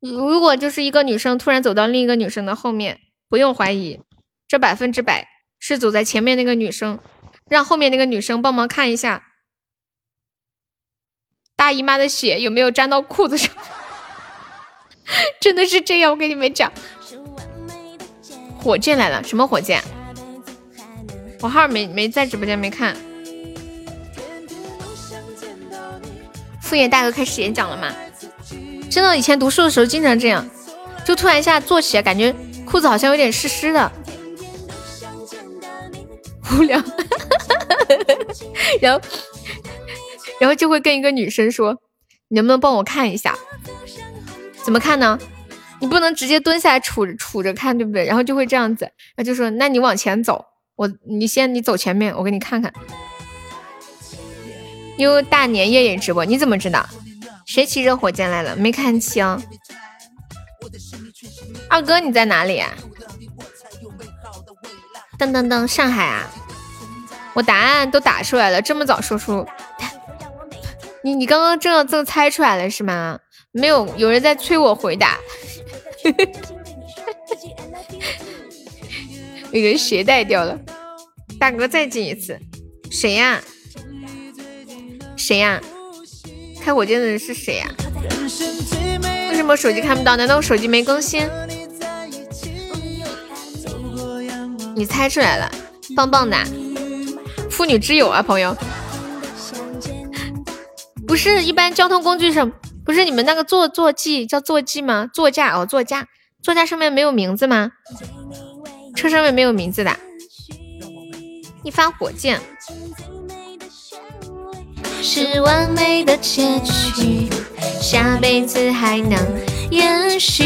Speaker 1: 如果就是一个女生突然走到另一个女生的后面，不用怀疑，这百分之百是走在前面那个女生，让后面那个女生帮忙看一下。大姨妈的血有没有沾到裤子上？(laughs) 真的是这样，我跟你们讲。火箭来了，什么火箭？我号没没在直播间没看。副业大哥开始演讲了吗？真的，以前读书的时候经常这样，就突然一下坐起来，感觉裤子好像有点湿湿的。无聊，(laughs) 然后。然后就会跟一个女生说：“你能不能帮我看一下？怎么看呢？你不能直接蹲下来杵着杵着看，对不对？然后就会这样子，然后就说：那你往前走，我你先你走前面，我给你看看。哟，大年夜夜直播，你怎么知道？谁骑着火箭来了？没看清。二哥你在哪里啊？噔噔噔，上海啊！我答案都打出来了，这么早说出。”你你刚刚正正猜出来了是吗？没有，有人在催我回答。有 (laughs) 人鞋带掉了，大哥再进一次。谁呀？谁呀？开火箭的人是谁呀？为什么手机看不到？难道我手机没更新？你猜出来了，棒棒的，妇女之友啊，朋友。是一般交通工具上，不是你们那个坐坐骑叫坐骑吗？座驾哦，座驾，座驾上面没有名字吗？车上面没有名字的。一发火箭，是完美的结局，下辈子还能延续。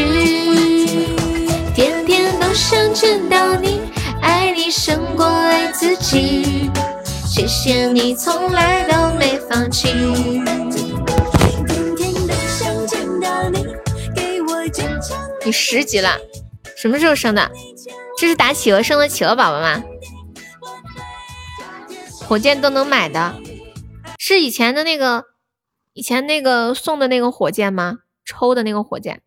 Speaker 1: 天天都想见到你，爱你胜过爱自己。
Speaker 2: 谢谢你从来都没放弃。
Speaker 1: 你十级了，什么时候升的？这是打企鹅生的企鹅宝宝吗？火箭都能买的，是以前的那个，以前那个送的那个火箭吗？抽的那个火箭，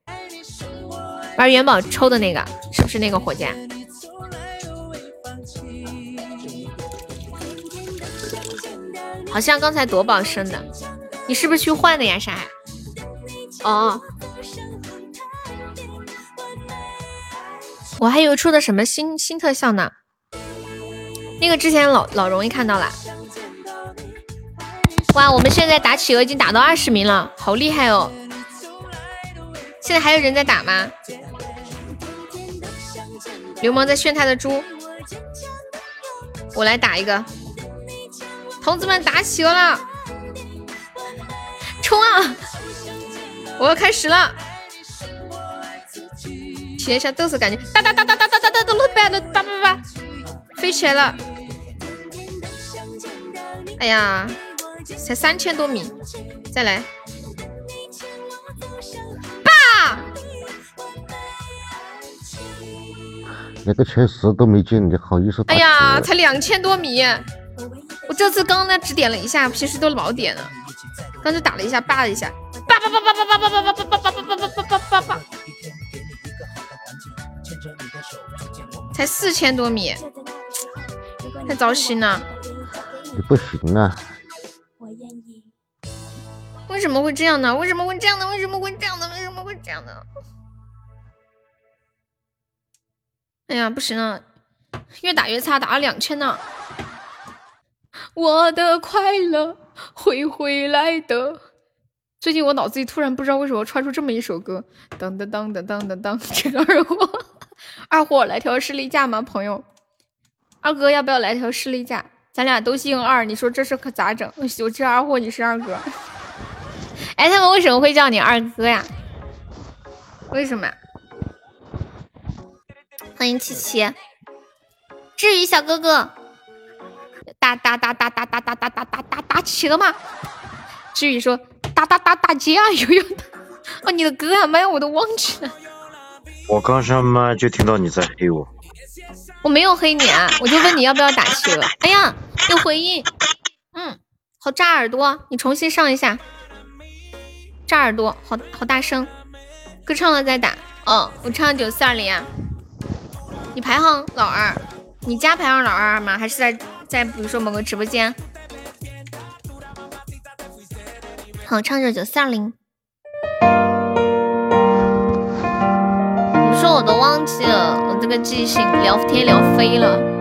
Speaker 1: 玩元宝抽的那个，是不是那个火箭？好像刚才夺宝生的，你是不是去换的呀，啥？哦，我还以为出的什么新新特效呢。那个之前老老容易看到了。哇，我们现在打企鹅已经打到二十名了，好厉害哦！现在还有人在打吗？流氓在炫他的猪，我来打一个。同志们打企鹅了，冲啊！我要开始了，体验一下豆子感觉，哒哒哒哒哒哒哒哒哒，not bad，叭叭叭，飞起来了！哎呀，才三千多米，再来，爸！
Speaker 4: 连个前十都没进，你好意思？
Speaker 1: 哎呀，才两千多米。我这次刚刚呢只点了一下，平时都老点了，刚就打了一下，叭了一下，叭叭叭叭叭叭叭叭叭叭叭叭叭叭叭叭叭，才四千多米，太糟心了。
Speaker 4: 你不行啊！
Speaker 1: 为什么会这样呢？为什么会这样呢？为什么会这样呢？为什么会这样呢？哎呀，不行了，越打越差，打了两千呢。我的快乐会回来的。最近我脑子里突然不知道为什么窜出这么一首歌，噔噔噔噔噔噔噔，(laughs) 这个二货，二货来条士力架吗？朋友，二哥要不要来条士力架？咱俩都姓二，你说这事可咋整？我是二货，你是二哥。(laughs) 哎，他们为什么会叫你二哥呀？为什么？欢迎七七，至于小哥哥。打打打打打打打打打打打打起了吗？至于说打打打打劫啊，悠悠的哦，你的歌啊，麦我都忘记了。
Speaker 5: 我刚上麦就听到你在黑我，
Speaker 1: 我没有黑你啊，我就问你要不要打企鹅。哎呀，有回应，嗯，好炸耳朵，你重新上一下，炸耳朵，好好大声，歌唱了再打。哦，我唱九四二零啊，你排行老二，你家排行老二吗？还是在？在比如说某个直播间，好唱着九四二零。你说我都忘记了，我这个记性聊天聊飞了。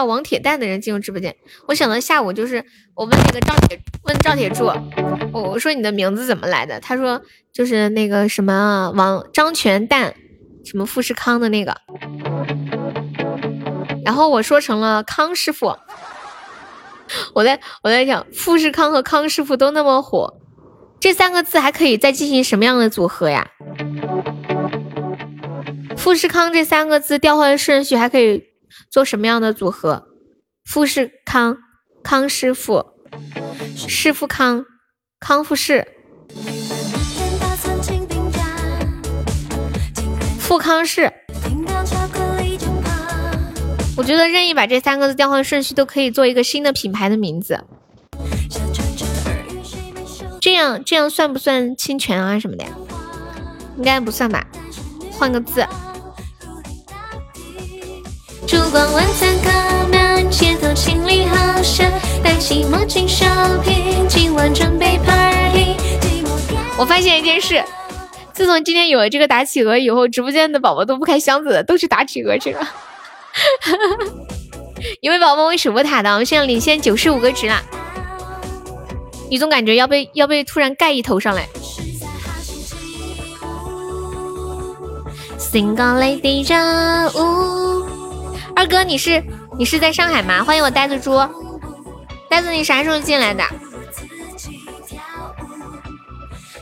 Speaker 1: 叫王铁蛋的人进入直播间，我想到下午就是我问那个赵铁问赵铁柱，我我说你的名字怎么来的？他说就是那个什么王张全蛋，什么富士康的那个，然后我说成了康师傅。我在我在想，富士康和康师傅都那么火，这三个字还可以再进行什么样的组合呀？富士康这三个字调换顺序还可以做什么样的组合？富士康、康师傅、师傅康、康复士、富康士。我觉得任意把这三个字调换顺序都可以做一个新的品牌的名字，这样这样算不算侵权啊什么的呀？应该不算吧，换个字。
Speaker 2: 烛光晚餐靠满，街头情侣好声，戴起墨镜 shopping，今晚准备 party。
Speaker 1: 我发现一件事，自从今天有了这个打企鹅以后，直播间的宝宝都不开箱子了，都去打企鹅去了。(laughs) 有位宝宝为守波塔的，我们现在领先九十五个值啦。你总感觉要被要被突然盖一头上来。Single lady 热舞，二哥你是你是在上海吗？欢迎我呆子猪，呆子你啥时候进来的？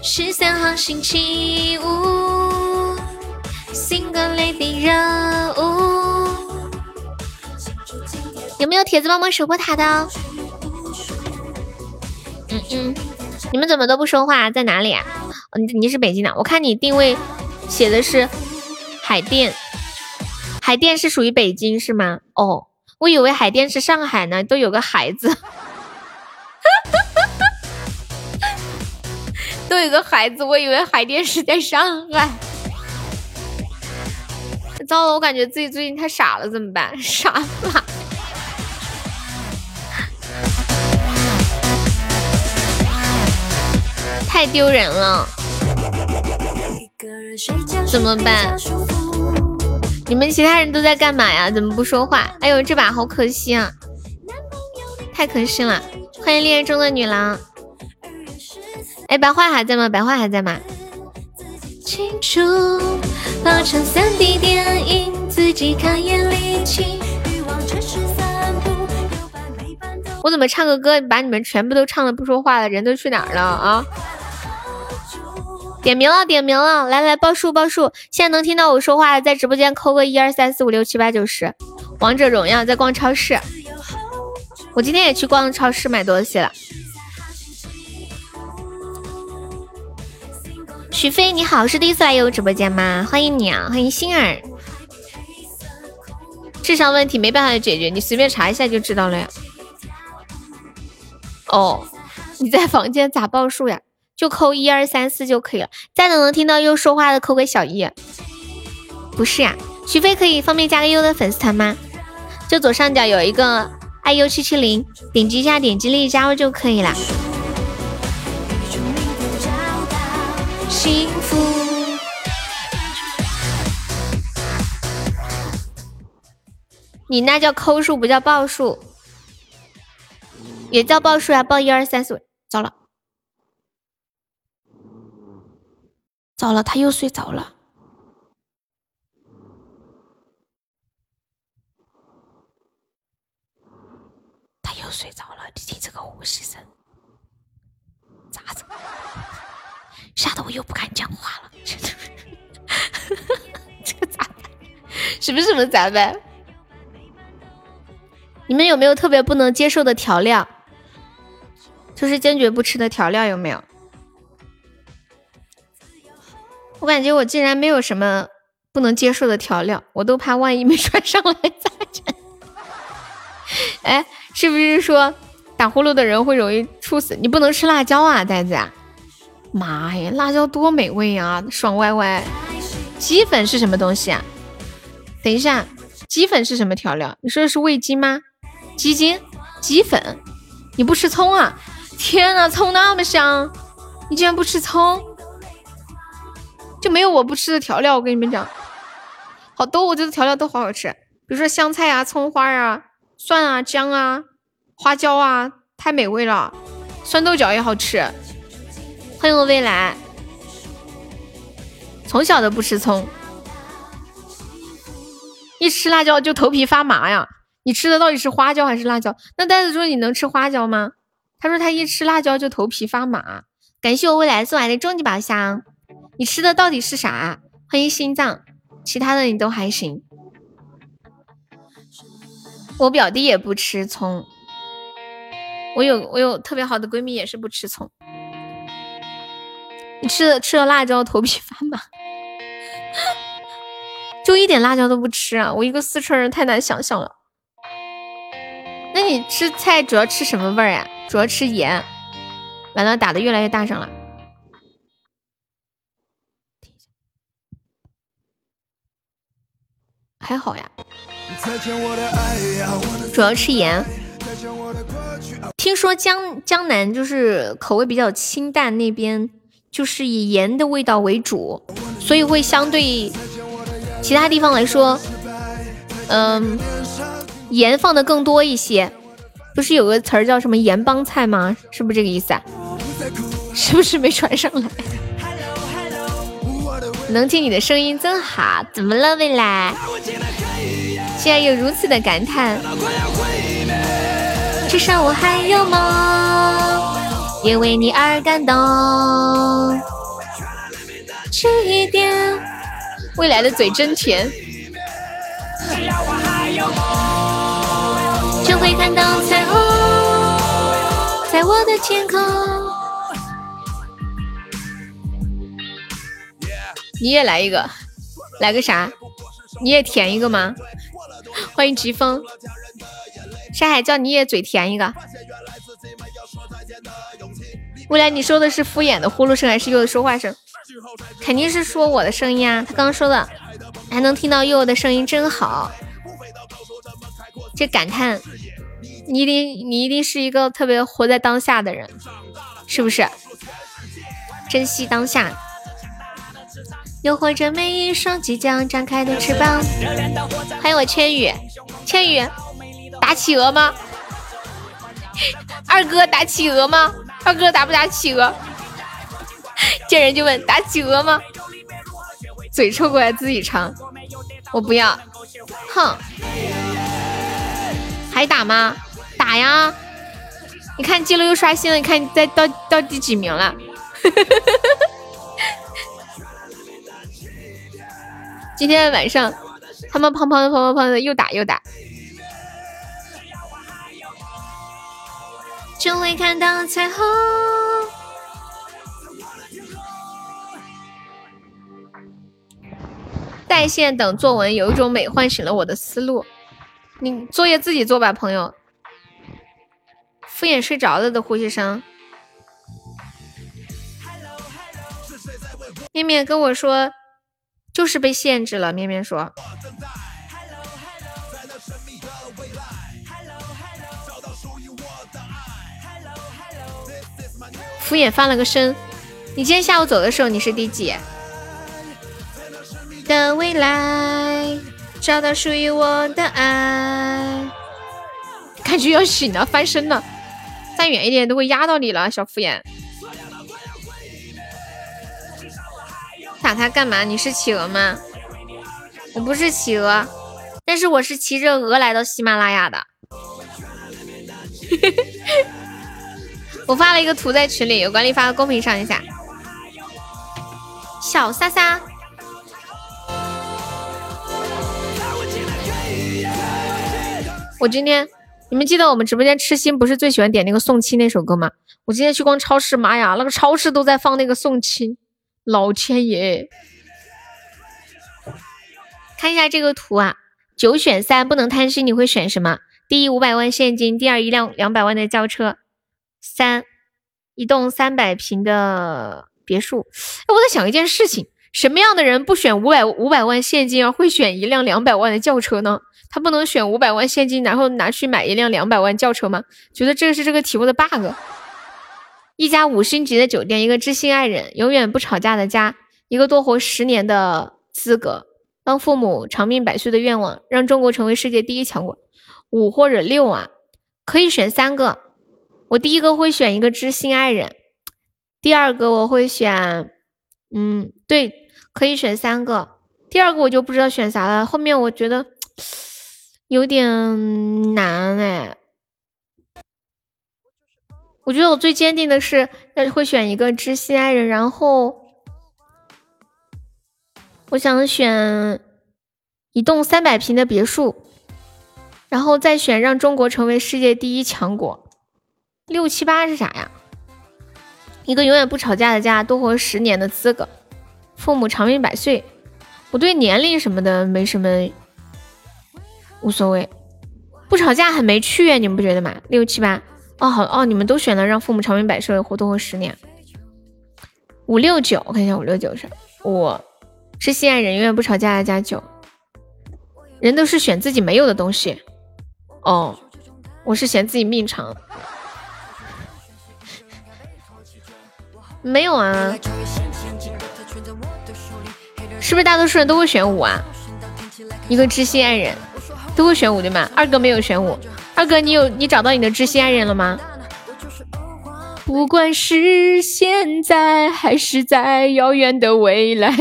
Speaker 2: 十三号星期五，Single lady 热舞。
Speaker 1: 有没有铁子帮忙守波塔的？嗯嗯，你们怎么都不说话？在哪里啊？你你是北京的？我看你定位写的是海淀，海淀是属于北京是吗？哦，我以为海淀是上海呢，都有个孩子，(laughs) 都有个孩子，我以为海淀是在上海。糟了，我感觉自己最近太傻了，怎么办？(laughs) 傻了。太丢人了，怎么办？你们其他人都在干嘛呀？怎么不说话？哎呦，这把好可惜啊，太可惜了！欢迎恋爱中的女郎。哎，白话还在吗？白话还在吗？
Speaker 2: 清楚，三 D 电影，自己看眼里情，欲望只是散步，有伴没伴都
Speaker 1: 我怎么唱个歌，把你们全部都唱的不说话了？人都去哪儿了啊？点名了，点名了！来来，报数报数！现在能听到我说话的，在直播间扣个一二三四五六七八九十。王者荣耀在逛超市，我今天也去逛超市买东西了。许飞你好，是第一次来悠悠直播间吗？欢迎你啊，欢迎星儿。智商问题没办法解决，你随便查一下就知道了呀。哦，你在房间咋报数呀？就扣一二三四就可以了。再等能听到又说话的扣个小一。不是呀，徐飞可以方便加个优的粉丝团吗？就左上角有一个爱优七七零，点击一下，点击立即加入就可以了。幸福。你那叫抠数，不叫报数，也叫报数呀，报一二三四。糟了，糟了，他又睡着了。他又睡着了，你听这个呼吸声，咋整？吓得我又不敢讲话了。(laughs) 这个咋办？什么什么咋办？你们有没有特别不能接受的调料？就是坚决不吃的调料有没有？我感觉我竟然没有什么不能接受的调料，我都怕万一没 (laughs) 传上来咋整？哎。是不是说打呼噜的人会容易猝死？你不能吃辣椒啊，呆子！妈呀，辣椒多美味呀，爽歪歪！鸡粉是什么东西啊？等一下，鸡粉是什么调料？你说的是味精吗？鸡精、鸡粉？你不吃葱啊？天呐，葱那么香，你竟然不吃葱？就没有我不吃的调料？我跟你们讲，好多我觉得调料都好好吃，比如说香菜啊、葱花啊。蒜啊，姜啊，花椒啊，太美味了。酸豆角也好吃。欢迎我未来。从小都不吃葱，一吃辣椒就头皮发麻呀。你吃的到底是花椒还是辣椒？那袋子说你能吃花椒吗？他说他一吃辣椒就头皮发麻。感谢我未来送来的终极宝箱。你吃的到底是啥？欢迎心脏，其他的你都还行。我表弟也不吃葱，我有我有特别好的闺蜜也是不吃葱。你吃了吃了辣椒头皮发麻，就一点辣椒都不吃啊！我一个四川人太难想象了。那你吃菜主要吃什么味儿呀？主要吃盐。完了，打的越来越大声了。还好呀，主要吃盐。听说江江南就是口味比较清淡，那边就是以盐的味道为主，所以会相对其他地方来说，嗯，盐放的更多一些。不是有个词儿叫什么盐帮菜吗？是不是这个意思啊？是不是没传上来？能听你的声音真好，怎么了未来？竟然有如此的感叹。至少我还有梦，也为你而感动。吃一点，未来的嘴真甜。就会看到彩虹，在我的天空。你也来一个，来个啥？你也甜一个吗？欢迎疾风，山海叫你也嘴甜一个。未来你说的是敷衍的呼噜声还是悠悠的说话声？肯定是说我的声音啊！他刚说的，还能听到柚的声音真好。这感叹，你一定你一定是一个特别活在当下的人，是不是？珍惜当下。又或者每一双即将张开的翅膀。(laughs) 欢迎我千羽，千羽打企鹅吗？(laughs) 二哥打企鹅吗？二哥打不打企鹅？(laughs) 见人就问打企鹅吗？嘴凑过来自己尝，我不要，哼，还打吗？打呀！你看记录又刷新了，你看你在到到第几名了？今天晚上，他们胖胖的、胖胖胖的又打又打。就会看到彩虹。在线等作文有一种美，唤醒了我的思路。你作业自己做吧，朋友。敷衍睡着了的呼吸声。面面跟我说，就是被限制了。面面说。敷衍翻了个身。你今天下午走的时候，你是第几？的未来，找到属于我的爱。感觉要醒了，翻身了，站远一点都会压到你了，小敷衍。打他干嘛？你是企鹅吗？我不是企鹅，但是我是骑着鹅来到喜马拉雅的。(laughs) 我发了一个图在群里，有管理发到公屏上一下。小莎莎，我今天你们记得我们直播间痴心不是最喜欢点那个宋七那首歌吗？我今天去逛超市，妈呀，那个超市都在放那个宋七，老天爷！看一下这个图啊，九选三不能贪心，你会选什么？第一五百万现金，第二一辆两百万的轿车。三，一栋三百平的别墅。哎我在想一件事情，什么样的人不选五百五百万现金，而会选一辆两百万的轿车呢？他不能选五百万现金，然后拿去买一辆两百万轿车吗？觉得这个是这个题目的 bug。一家五星级的酒店，一个知心爱人，永远不吵架的家，一个多活十年的资格，当父母长命百岁的愿望，让中国成为世界第一强国。五或者六啊，可以选三个。我第一个会选一个知心爱人，第二个我会选，嗯，对，可以选三个。第二个我就不知道选啥了，后面我觉得 (tsk) 有点难哎。我觉得我最坚定的是要会选一个知心爱人，然后我想选一栋三百平的别墅，然后再选让中国成为世界第一强国。六七八是啥呀？一个永远不吵架的家，多活十年的资格，父母长命百岁。我对年龄什么的没什么无所谓，不吵架很没趣，你们不觉得吗？六七八哦好哦，你们都选了让父母长命百岁，活多活十年。五六九，我看一下五六九是，我是心爱人，永远不吵架的加九。人都是选自己没有的东西。哦，我是嫌自己命长。没有啊，是不是大多数人都会选五啊？一个知心爱人，都会选五对吗？二哥没有选五，二哥你有你找到你的知心爱人了吗？不管是现在还是在遥远的未来，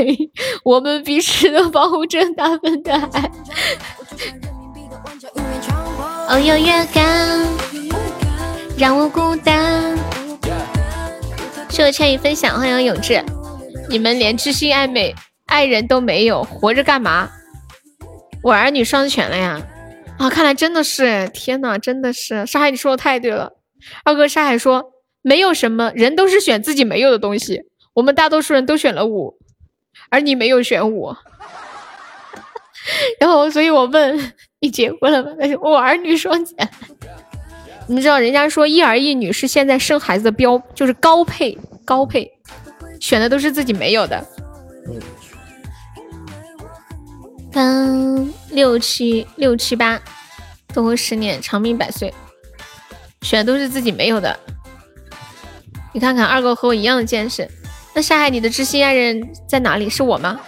Speaker 1: 我们彼此都保护着那份的爱。哦哟，月光让我孤单。谢我千羽分享，欢迎永志。你们连知心爱美爱人都没有，活着干嘛？我儿女双全了呀！啊，看来真的是，天呐，真的是。沙海，你说的太对了。二哥，沙海说没有什么人都是选自己没有的东西，我们大多数人都选了五，而你没有选五。(laughs) 然后，所以我问你结婚了吗？他说我儿女双全。你知道人家说一儿一女是现在生孩子的标，就是高配高配，选的都是自己没有的。三六七六七八，多活十年，长命百岁，选的都是自己没有的。你看看二狗和我一样的见识，那杀害你的知心爱人在哪里？是我吗？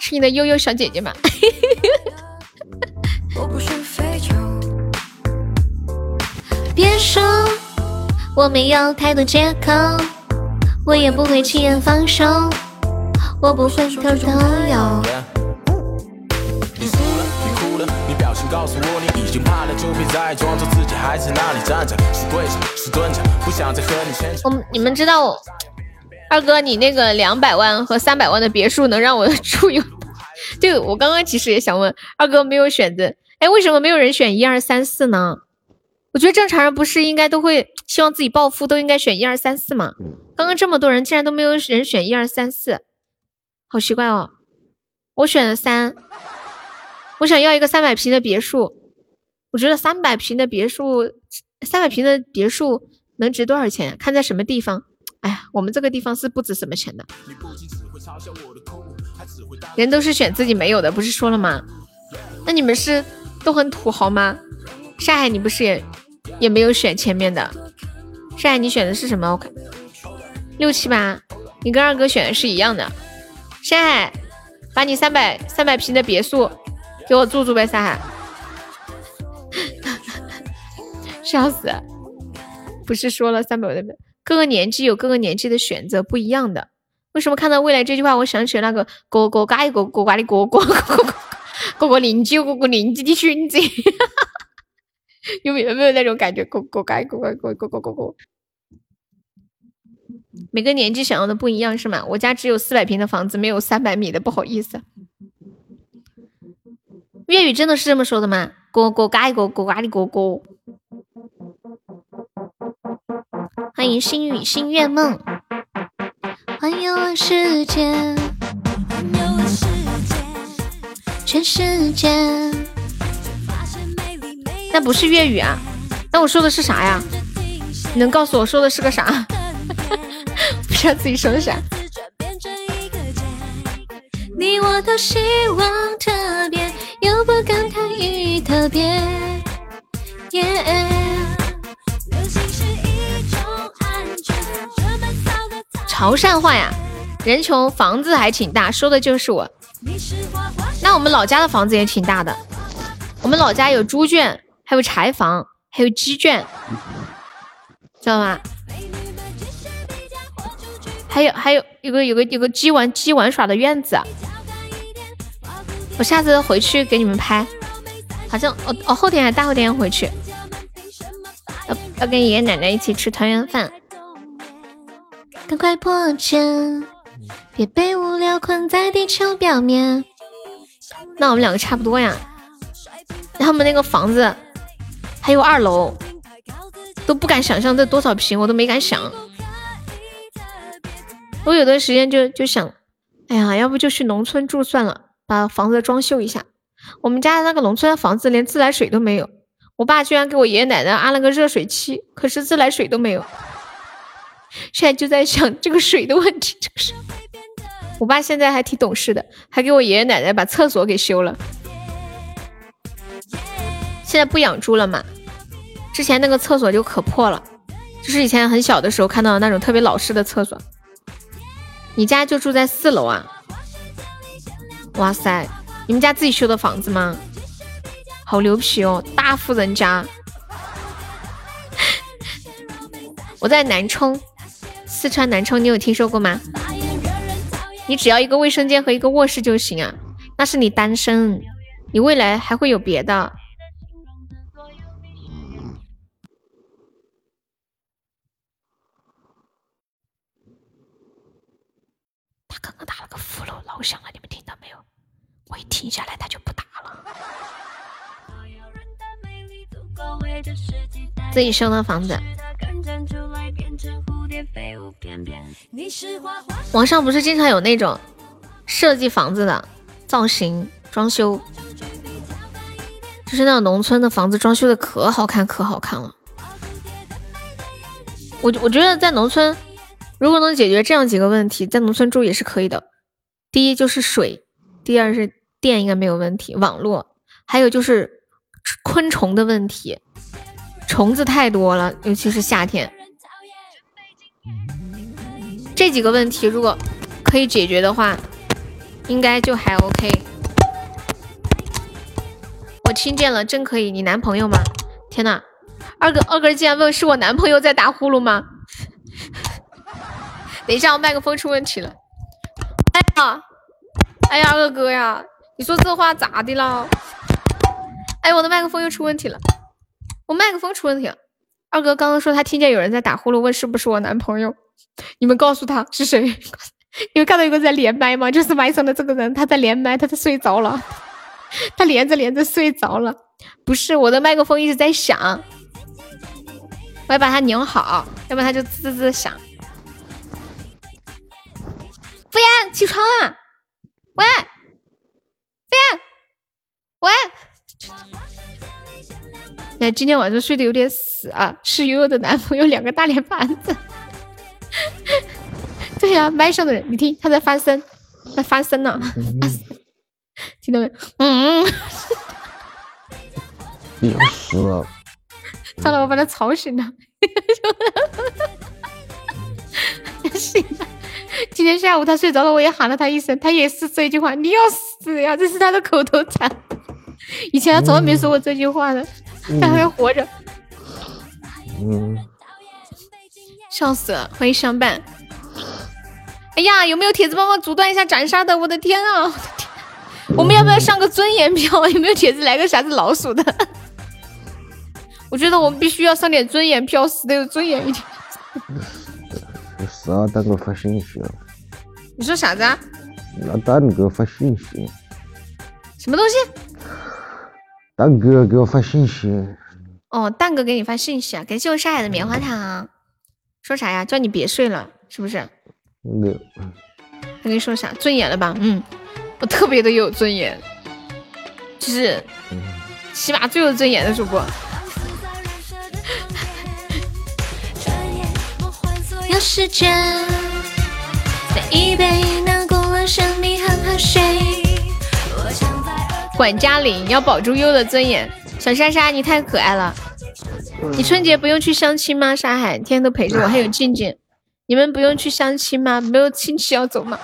Speaker 1: 是你的悠悠小姐姐吗？(laughs) 别说我没有太多借口，我也不会轻言放手，我不会偷偷告诉。我你们知道，二哥你那个两百万和三百万的别墅能让我住有？(laughs) 对我刚刚其实也想问二哥没有选择，哎，为什么没有人选一二三四呢？我觉得正常人不是应该都会希望自己暴富，都应该选一二三四吗？刚刚这么多人，竟然都没有人选一二三四，好奇怪哦！我选了三，我想要一个三百平的别墅，我觉得三百平的别墅，三百平的别墅能值多少钱？看在什么地方。哎呀，我们这个地方是不值什么钱的。人都是选自己没有的，不是说了吗？那你们是都很土豪吗？上海你不是也也没有选前面的？上海你选的是什么？我看六七八，你跟二哥选的是一样的。上海，把你三百三百平的别墅给我住住呗，上海。笑死！不是说了三百的各个年纪有各个年纪的选择不一样的。为什么看到未来这句话，我想起了那个哥哥嘎一个哥嘎的哥哥哥哥哥哥邻居哥哥邻居的孙子，(laughs) 有没有没有那种感觉？哥哥嘎哥哥哥哥哥哥哥，每个年纪想要的不一样是吗？我家只有四百平的房子，没有三百米的，不好意思。粤语真的是这么说的吗？哥哥嘎一个哥嘎的哥哥。欢迎心语心愿梦。环游了世界，全世界。那不是粤语啊，那我说的是啥呀？你能告诉我说的是个啥？(laughs) 不知道自己说的啥。你我都希望特别，又不敢太于特别。潮汕话呀，人穷房子还挺大，说的就是我。那我们老家的房子也挺大的，我们老家有猪圈，还有柴房，还有鸡圈，知道吗？还有还有有个有个有个鸡玩鸡玩耍的院子，我下次回去给你们拍。好像我我后天还大后天回去，要要跟爷爷奶奶一起吃团圆饭。赶快破茧，别被无聊困在地球表面。那我们两个差不多呀。他们那个房子还有二楼，都不敢想象这多少平，我都没敢想。我有段时间就就想，哎呀，要不就去农村住算了，把房子装修一下。我们家的那个农村的房子连自来水都没有，我爸居然给我爷爷奶奶安了个热水器，可是自来水都没有。现在就在想这个水的问题，这个是。我爸现在还挺懂事的，还给我爷爷奶奶把厕所给修了。现在不养猪了嘛？之前那个厕所就可破了，就是以前很小的时候看到的那种特别老式的厕所。你家就住在四楼啊？哇塞，你们家自己修的房子吗？好牛皮哦，大富人家。(laughs) 我在南充。四川南充，你有听说过吗？你只要一个卫生间和一个卧室就行啊。那是你单身，你未来还会有别的。他刚刚打了个呼噜，老响了，你？我一停下来，他就不打了。自己修的房子。网上不是经常有那种设计房子的造型装修，就是那种农村的房子装修的可好看可好看了。我我觉得在农村，如果能解决这样几个问题，在农村住也是可以的。第一就是水，第二是电应该没有问题，网络，还有就是昆虫的问题，虫子太多了，尤其是夏天。这几个问题如果可以解决的话，应该就还 OK。我听见了，真可以。你男朋友吗？天呐，二哥，二哥竟然问是我男朋友在打呼噜吗？等一下，我麦克风出问题了。哎呀，哎呀，二哥呀，你说这话咋的了？哎，我的麦克风又出问题了，我麦克风出问题了。二哥刚刚说他听见有人在打呼噜，问是不是我男朋友？你们告诉他是谁？(laughs) 你们看到有个在连麦吗？就是麦上的这个人，他在连麦，他在睡着了，(laughs) 他连着连着睡着了。不是我的麦克风一直在响，我要把它拧好，要不然它就滋滋响。敷衍，起床啊！喂，敷衍，喂。那今天晚上睡得有点死啊，是悠悠的男朋友两个大脸盘子。对呀、麦上的人，你听他在翻身，在翻身呢，(laughs) 听到没？嗯，
Speaker 4: 别死了，
Speaker 1: 糟了，我把他吵醒了。醒 (laughs) 了。(laughs) (laughs) 今天下午他睡着了，我也喊了他一声，他也是这句话：“你要死呀！”这是他的口头禅。(laughs) 以前他从来没说过这句话的，他还活着，
Speaker 4: 嗯，
Speaker 1: 笑死了！欢迎相伴。哎呀，有没有铁子帮忙阻断一下斩杀的？我的天啊！我的天我们要不要上个尊严票？(laughs) 有没有铁子来个啥子老鼠的？我觉得我们必须要上点尊严票，死的有尊严一点。
Speaker 4: 是啊，蛋哥发信息了，
Speaker 1: 你说啥子啊？
Speaker 4: 那蛋哥发信息，
Speaker 1: 什么东西？
Speaker 4: 蛋哥给我发信息，
Speaker 1: 哦，蛋哥给你发信息啊，感谢我沙海的棉花糖。说啥呀？叫你别睡了，是不是？
Speaker 4: 没有
Speaker 1: 他跟你说啥？尊严了吧？嗯，我特别的有尊严，就是起码最有尊严的主播。
Speaker 2: 时间，再一杯那古晚上你好好睡。我想在
Speaker 1: 管家里要保住优的尊严。小莎莎，你太可爱了。你春节不用去相亲吗？沙海天天都陪着我，还有静静，你们不用去相亲吗？没有亲戚要走吗？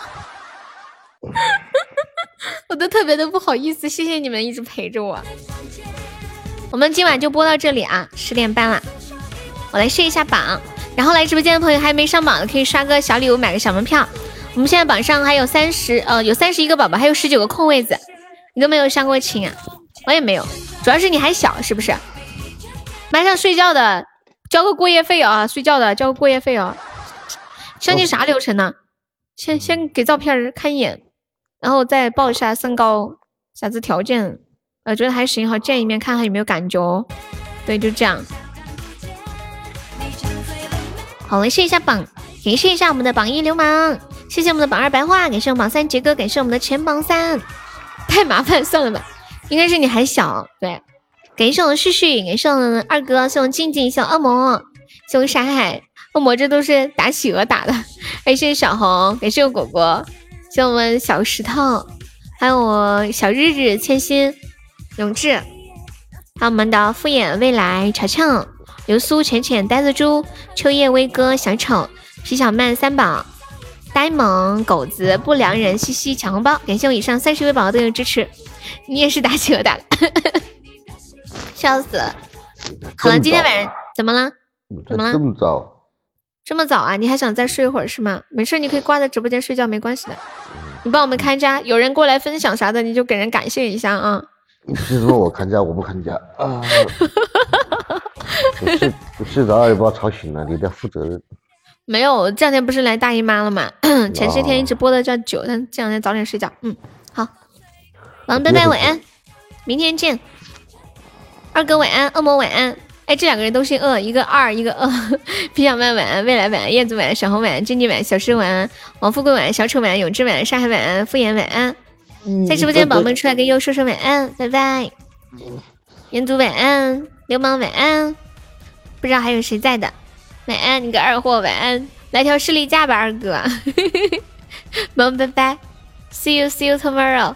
Speaker 1: (laughs) 我都特别的不好意思，谢谢你们一直陪着我。我们今晚就播到这里啊，十点半了，我来试一下榜。然后来直播间的朋友还没上榜的，可以刷个小礼物，买个小门票。我们现在榜上还有三十，呃，有三十一个宝宝，还有十九个空位子。你都没有相过亲啊？我也没有，主要是你还小，是不是？马上睡觉的，交个过夜费啊！睡觉的交个过夜费啊！相亲啥流程呢？先先给照片看一眼，然后再报一下身高，啥子条件，呃，觉得还行，好见一面，看看有没有感觉。对，就这样。好，来试一下榜，感谢一下我们的榜一流氓，谢谢我们的榜二白话，感谢我们榜三杰哥，感谢我们的前榜三。太麻烦，算了吧。应该是你还小，对。感谢我们旭旭，感谢我们二哥，谢我们静静，谢我恶魔，谢我沙海，恶魔这都是打企鹅打的。(laughs) 感谢小红，感谢我果果，谢我们小石头，还有我小日日、千心、永志，还有我们的敷衍未来、乔乔、流苏、浅浅、呆子猪、秋叶、威哥、小丑、皮小曼、三宝。呆萌狗子不良人西西抢红包，感谢我以上三十位宝宝的的支持。你也是打企鹅打的，(laughs) 笑死了。好了，今天晚上怎么了？怎么了
Speaker 4: 这么早？
Speaker 1: 这么早啊？你还想再睡一会儿是吗？没事，你可以挂在直播间睡觉，没关系的。你帮我们看家，有人过来分享啥的，你就给人感谢一下啊。
Speaker 4: 你是说我看家，我不看家啊？(laughs) 我睡我睡着了也把我吵醒了，你得负责任。
Speaker 1: 没有，这两天不是来大姨妈了吗？(coughs) 前些天一直播的叫九，但这两天早点睡觉。嗯，好，王拜拜晚安，明天见。二哥晚安，恶魔晚安。哎，这两个人都姓恶，一个二，一个恶。(laughs) 皮小曼晚安，未来晚安，燕子晚安，小红晚安，珍妮晚安，小诗晚安，王富贵晚安，小丑晚安，永志晚安，上海晚安，敷衍晚安。嗯在直播间宝宝们出来跟优说说晚安，拜拜。彦祖晚安，流氓晚安，不知道还有谁在的。晚安，你个二货，晚安，来条士力架吧，二哥。(laughs) 萌拜拜，see you see you tomorrow。